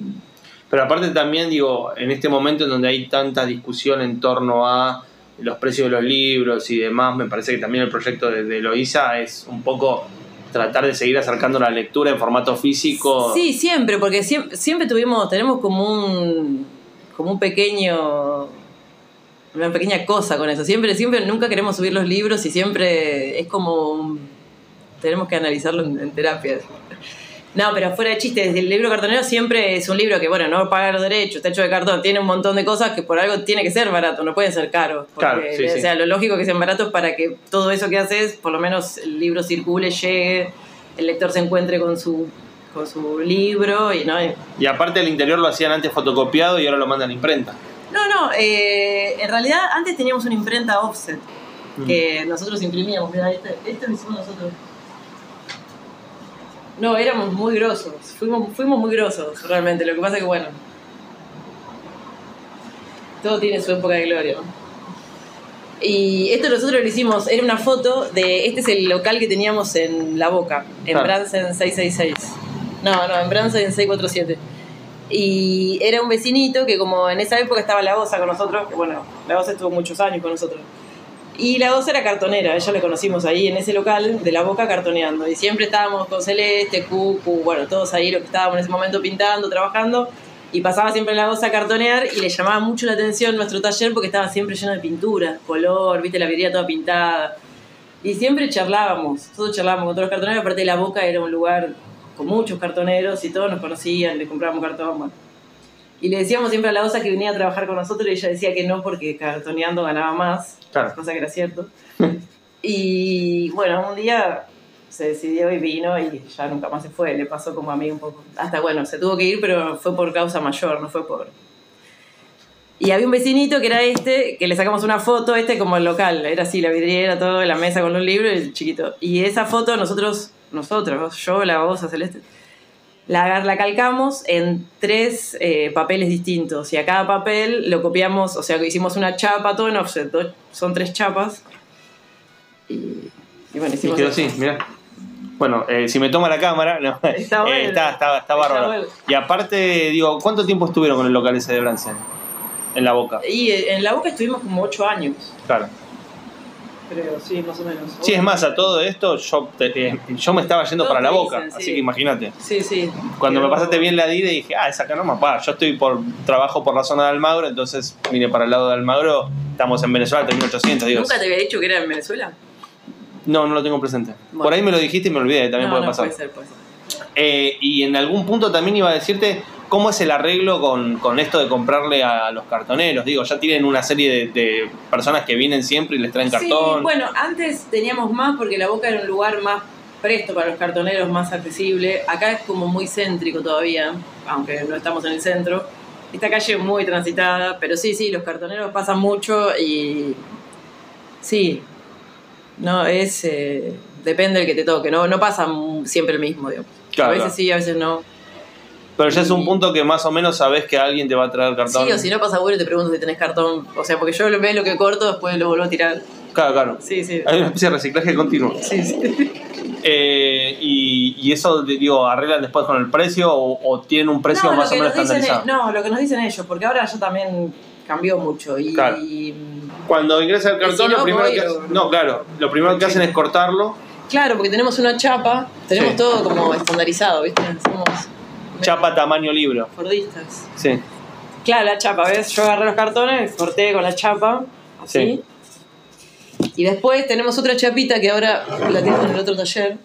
Pero aparte también, digo, en este momento en donde hay tanta discusión en torno a los precios de los libros y demás, me parece que también el proyecto de, de Loisa es un poco tratar de seguir acercando la lectura en formato físico. Sí, siempre, porque siempre, siempre tuvimos, tenemos como un, como un pequeño, una pequeña cosa con eso. Siempre, siempre, nunca queremos subir los libros y siempre es como, tenemos que analizarlo en, en terapia. No, pero fuera de chistes, el libro cartonero siempre es un libro que, bueno, no paga los derechos, está hecho de cartón, tiene un montón de cosas que por algo tiene que ser barato, no pueden ser caros. Porque, Claro, sí, o sí. sea, lo lógico que sean baratos para que todo eso que haces, por lo menos el libro circule, llegue, el lector se encuentre con su, con su libro y no. Y aparte el interior lo hacían antes fotocopiado y ahora lo mandan a imprenta. No, no, eh, en realidad antes teníamos una imprenta offset que nosotros imprimíamos. Mira, este, este lo hicimos nosotros. No, éramos muy grosos. Fuimos, fuimos muy grosos, realmente. Lo que pasa es que, bueno. Todo tiene su época de gloria. Y esto nosotros lo hicimos, era una foto de. Este es el local que teníamos en La Boca, en Claro. Bransen 666. No, no, en Bransen 647. Y era un vecinito que, como en esa época estaba la Osa con nosotros, que bueno, la Osa estuvo muchos años con nosotros. Y la Osa era cartonera, ella la conocimos ahí en ese local de la Boca cartoneando. Y siempre estábamos con Celeste, Cucu, bueno, todos ahí los que estábamos en ese momento pintando, trabajando. Y pasaba siempre la Osa a cartonear y le llamaba mucho la atención nuestro taller porque estaba siempre lleno de pintura, color, viste, la vidriera toda pintada. Y siempre charlábamos, todos charlábamos con todos los cartoneros, aparte la Boca era un lugar con muchos cartoneros y todos nos conocían, le comprábamos cartón. bueno. Y le decíamos siempre a la Osa que venía a trabajar con nosotros y ella decía que no porque cartoneando ganaba más, Claro. cosa que era cierto. y bueno, un día se decidió y vino y ya nunca más se fue, le pasó como a mí un poco. Hasta bueno, se tuvo que ir, pero fue por causa mayor, no fue por... Y había un vecinito que era este, que le sacamos una foto, este como el local, era así, la vidriera, todo, la mesa con los libros y el chiquito. Y esa foto nosotros, nosotros, yo, la Osa Celeste, la, la calcamos en tres eh, papeles distintos y a cada papel lo copiamos, o sea, que hicimos una chapa, todo en offset, son tres chapas. Y, y bueno, Y hicimos quedó eso. así, mira. Bueno, eh, si me toma la cámara, no. Está bueno. Eh, está, está, está bárbaro. bueno. Y aparte, digo, ¿cuánto tiempo estuvieron con el local ese de Bransen? En la boca. Y en la boca estuvimos como ocho años, Claro. Creo, sí, más o menos. Sí, es más, a todo esto yo, te- eh, yo me estaba yendo Todos para la boca, dicen, así sí. que imagínate. Sí, sí. Cuando me pasaste bien la DIDE dije, ah, es acá nomás, pa, yo estoy por trabajo por la zona de Almagro, entonces vine para el lado de Almagro, estamos en Venezuela, 3800, digo. ¿Nunca te había dicho que era en Venezuela? No, no lo tengo presente. Bueno. Por ahí me lo dijiste y me olvidé, también no, puede no, pasar. puede ser, puede ser. Eh, y en algún punto también iba a decirte cómo es el arreglo con, con esto de comprarle a los cartoneros. Digo, ya tienen una serie de, de personas que vienen siempre y les traen cartón. Sí, bueno, antes teníamos más porque la boca era un lugar más presto para los cartoneros, más accesible. Acá es como muy céntrico todavía, aunque no estamos en el centro. Esta calle es muy transitada, pero sí, sí, los cartoneros pasan mucho y sí, no es eh, depende del que te toque, no, no pasa siempre el mismo, digamos. Claro, a veces sí, a veces no. Pero ya es un punto que más o menos sabes que alguien te va a traer cartón. Sí, o si no pasa bueno te pregunto si tenés cartón, o sea, porque yo lo veo lo que corto, después lo vuelvo a tirar. Claro, claro. Sí, sí. Hay una especie de reciclaje continuo. Sí, sí. Eh, y, y eso, digo, arreglan después con el precio o, o tienen un precio no, más o menos estandarizado. e- no, lo que nos dicen ellos, porque ahora ya también cambió mucho. Y, Claro. y, Cuando ingresa el cartón, si no, lo primero que no, claro, lo primero que hacen es cortarlo, claro, porque tenemos una chapa, tenemos Sí. todo como estandarizado, ¿viste? Somos chapa tamaño libro. fordistas. Sí. Claro, la chapa, ¿ves? Yo agarré los cartones, corté con la chapa, así. Y después tenemos otra chapita que ahora la tengo en el otro taller.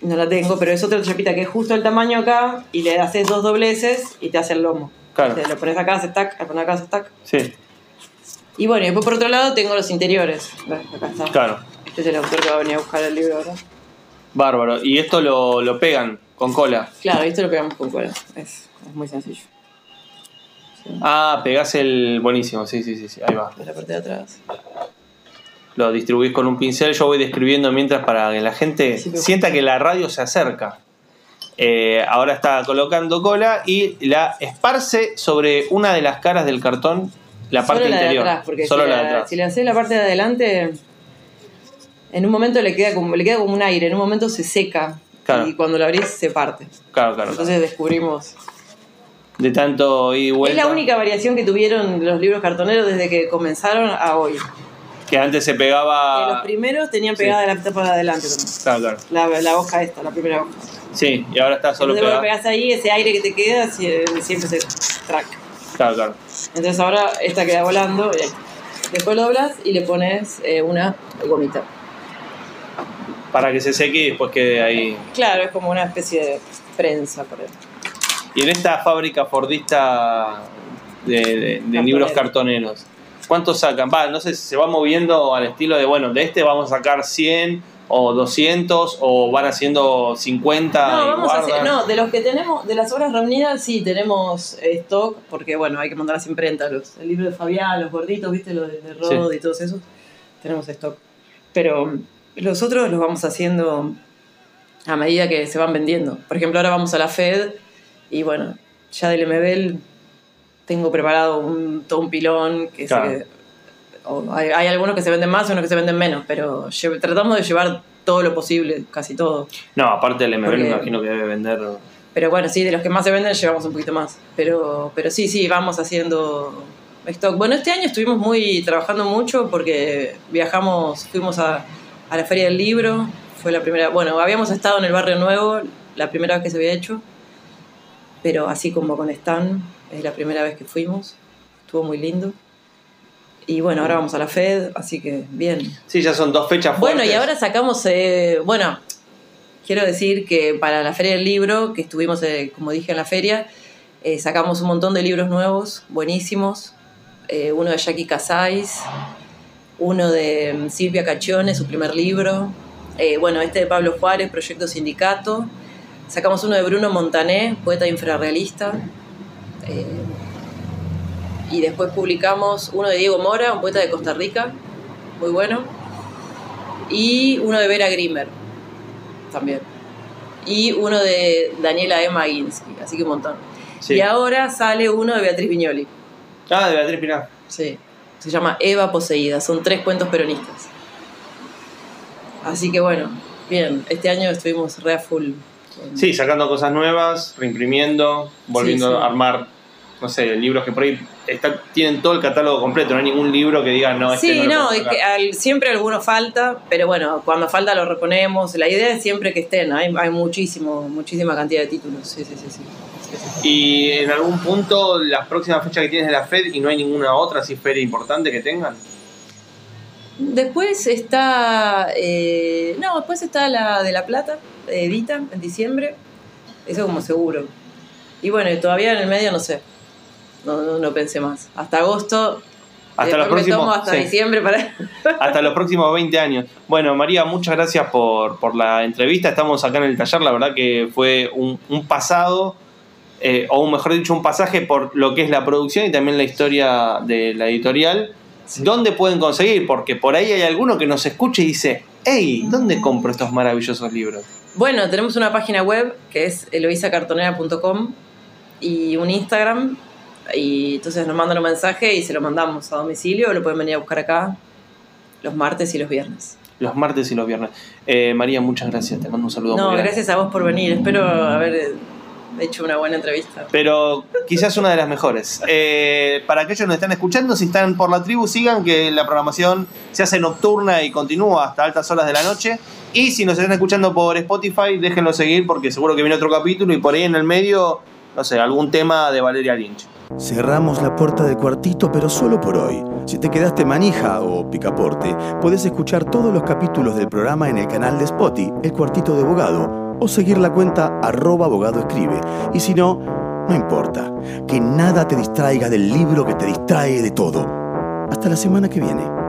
No la tengo, pero es otra chapita que es justo el tamaño acá y le haces dos dobleces y te hace el lomo. Claro. Te lo pones acá, hace tac, lo pones acá, hace tac. Sí, Y bueno, y después por otro lado tengo los interiores. ¿Ves? Acá está. claro. Este es el autor que va a venir a buscar el libro ahora. Bárbaro. Y esto lo, lo pegan con cola. Claro, esto lo pegamos con cola. Es, es muy sencillo. Ah, pegás el. Buenísimo, sí, sí, sí, sí, ahí va. De la parte de atrás. Lo distribuís con un pincel, yo voy describiendo mientras para que la gente Sí, sienta que la radio se acerca. Eh, ahora está colocando cola y la esparce sobre una de las caras del cartón, la parte Solo la interior. de atrás, porque Solo si, la la, de atrás. si le haces la parte de adelante, en un momento le queda como, le queda como un aire, en un momento se seca. Claro. Y cuando lo abrís se parte. Claro, claro. Entonces descubrimos. De tanto y vuelta. Es la única variación que tuvieron los libros cartoneros desde que comenzaron a hoy. Que antes se Que pegaba. los primeros tenían Sí. pegada la tapa de adelante también. Claro, claro. La, la hoja esta, la primera hoja. Sí, y ahora está solo Entonces pegada. lo pegás ahí, ese aire que te queda sie- siempre se track. Claro, claro. Entonces ahora esta queda volando. Después lo doblas y le pones eh, una gomita. Para que se seque y después quede ahí. Claro, es como una especie de prensa por ahí. Y en esta fábrica fordista de, de- de Cartonero. libros cartoneros, ¿cuántos sacan? Va, no sé si se va moviendo al estilo de, bueno, de este vamos a sacar 100 o 200 o van haciendo 50 No, vamos a hacer, no, de los que tenemos, de las obras reunidas, sí tenemos stock, porque bueno, hay que mandar las imprentas, los, el libro de Fabián, los gorditos, viste, los de, de Rod y todos esos, tenemos stock. Pero los otros los vamos haciendo a medida que se van vendiendo. Por ejemplo, ahora vamos a la Fed y bueno, ya del MBL tengo preparado un, todo un pilón que Claro. o hay, hay algunos que se venden más y unos que se venden menos, pero tratamos de llevar todo lo posible, casi todo. No, aparte del MBL me imagino que debe vender. Pero bueno, sí, de los que más se venden llevamos un poquito más. Pero, pero sí, sí, vamos haciendo stock. Bueno, este año estuvimos muy trabajando mucho porque viajamos, fuimos a, a la Feria del Libro. Fue la primera, bueno, habíamos estado en el Barrio Nuevo, la primera vez que se había hecho. Pero así como con Stan, es la primera vez que fuimos. Estuvo muy lindo. Y bueno, ahora vamos a la Fed, así que bien. Sí, ya son dos fechas Bueno, fuertes. y ahora sacamos, eh, bueno, quiero decir que para la Feria del Libro, que estuvimos, eh, como dije, en la feria, eh, sacamos un montón de libros nuevos, buenísimos. Uno de Jackie Casais, uno de mm, Silvia Caccione, su primer libro. Eh, bueno, este de Pablo Juárez, Proyecto Sindicato. Sacamos uno de Bruno Montané, poeta infrarrealista. Eh, y después publicamos uno de Diego Mora, un poeta de Costa Rica, muy bueno y uno de Vera Grimmer también. Y uno de Daniela Emma Ginsky, así que un montón. Sí. Y ahora sale uno de Beatriz Viñoli. Ah, de Beatriz Pinar. Sí. Se llama Eva Poseída. Son tres cuentos peronistas. Así que bueno, bien. Este año estuvimos re a full. Sí, sacando cosas nuevas, reimprimiendo, volviendo Sí, sí. a armar, no sé, libros que por ahí está- tienen todo el catálogo completo, no hay ningún libro que diga, no, este sí, no, no, es sacar". que al- siempre alguno falta, pero bueno, cuando falta lo reponemos. La idea es siempre que estén, hay, hay muchísimo, muchísima cantidad de títulos. Sí, sí, sí, sí. Y en algún punto, las próximas fechas que tienes de la Fed y no hay ninguna otra así feria importante que tengan. Después está. eh, no, después está la de La Plata, de Edita, en diciembre. Eso como seguro. Y bueno, todavía en el medio no sé. No, no, no pensé más. Hasta agosto. Hasta los próximos. hasta sí, diciembre para. hasta los próximos 20 años. Bueno, María, muchas gracias por, por la entrevista. Estamos acá en el taller. La verdad que fue un, un pasado, eh, o mejor dicho, un pasaje por lo que es la producción y también la historia de la editorial. ¿Dónde pueden conseguir? Porque por ahí hay alguno que nos escuche y dice, hey, ¿dónde compro estos maravillosos libros? Bueno, tenemos una página web que es eloisacartonera.com y un Instagram. Y entonces nos mandan un mensaje y se lo mandamos a domicilio o lo pueden venir a buscar acá los martes y los viernes. Los martes y los viernes. Eh, María, muchas gracias. Te mando un saludo No, muy gracias a vos por venir. Espero haber hecho una buena entrevista. Pero quizás una de las mejores. Eh, para aquellos que nos están escuchando, si están por la tribu, sigan que la programación se hace nocturna y continúa hasta altas horas de la noche. Y si nos están escuchando por Spotify, déjenlo seguir porque seguro que viene otro capítulo y por ahí en el medio, no sé, algún tema de Valeria Lynch. Cerramos la puerta del cuartito, pero solo por hoy. Si te quedaste manija o picaporte, puedes escuchar todos los capítulos del programa en el canal de Spotify, El Cuartito de Abogado, o seguir la cuenta arroba abogado escribe. Y si no, no importa. Que nada te distraiga del libro que te distrae de todo. Hasta la semana que viene.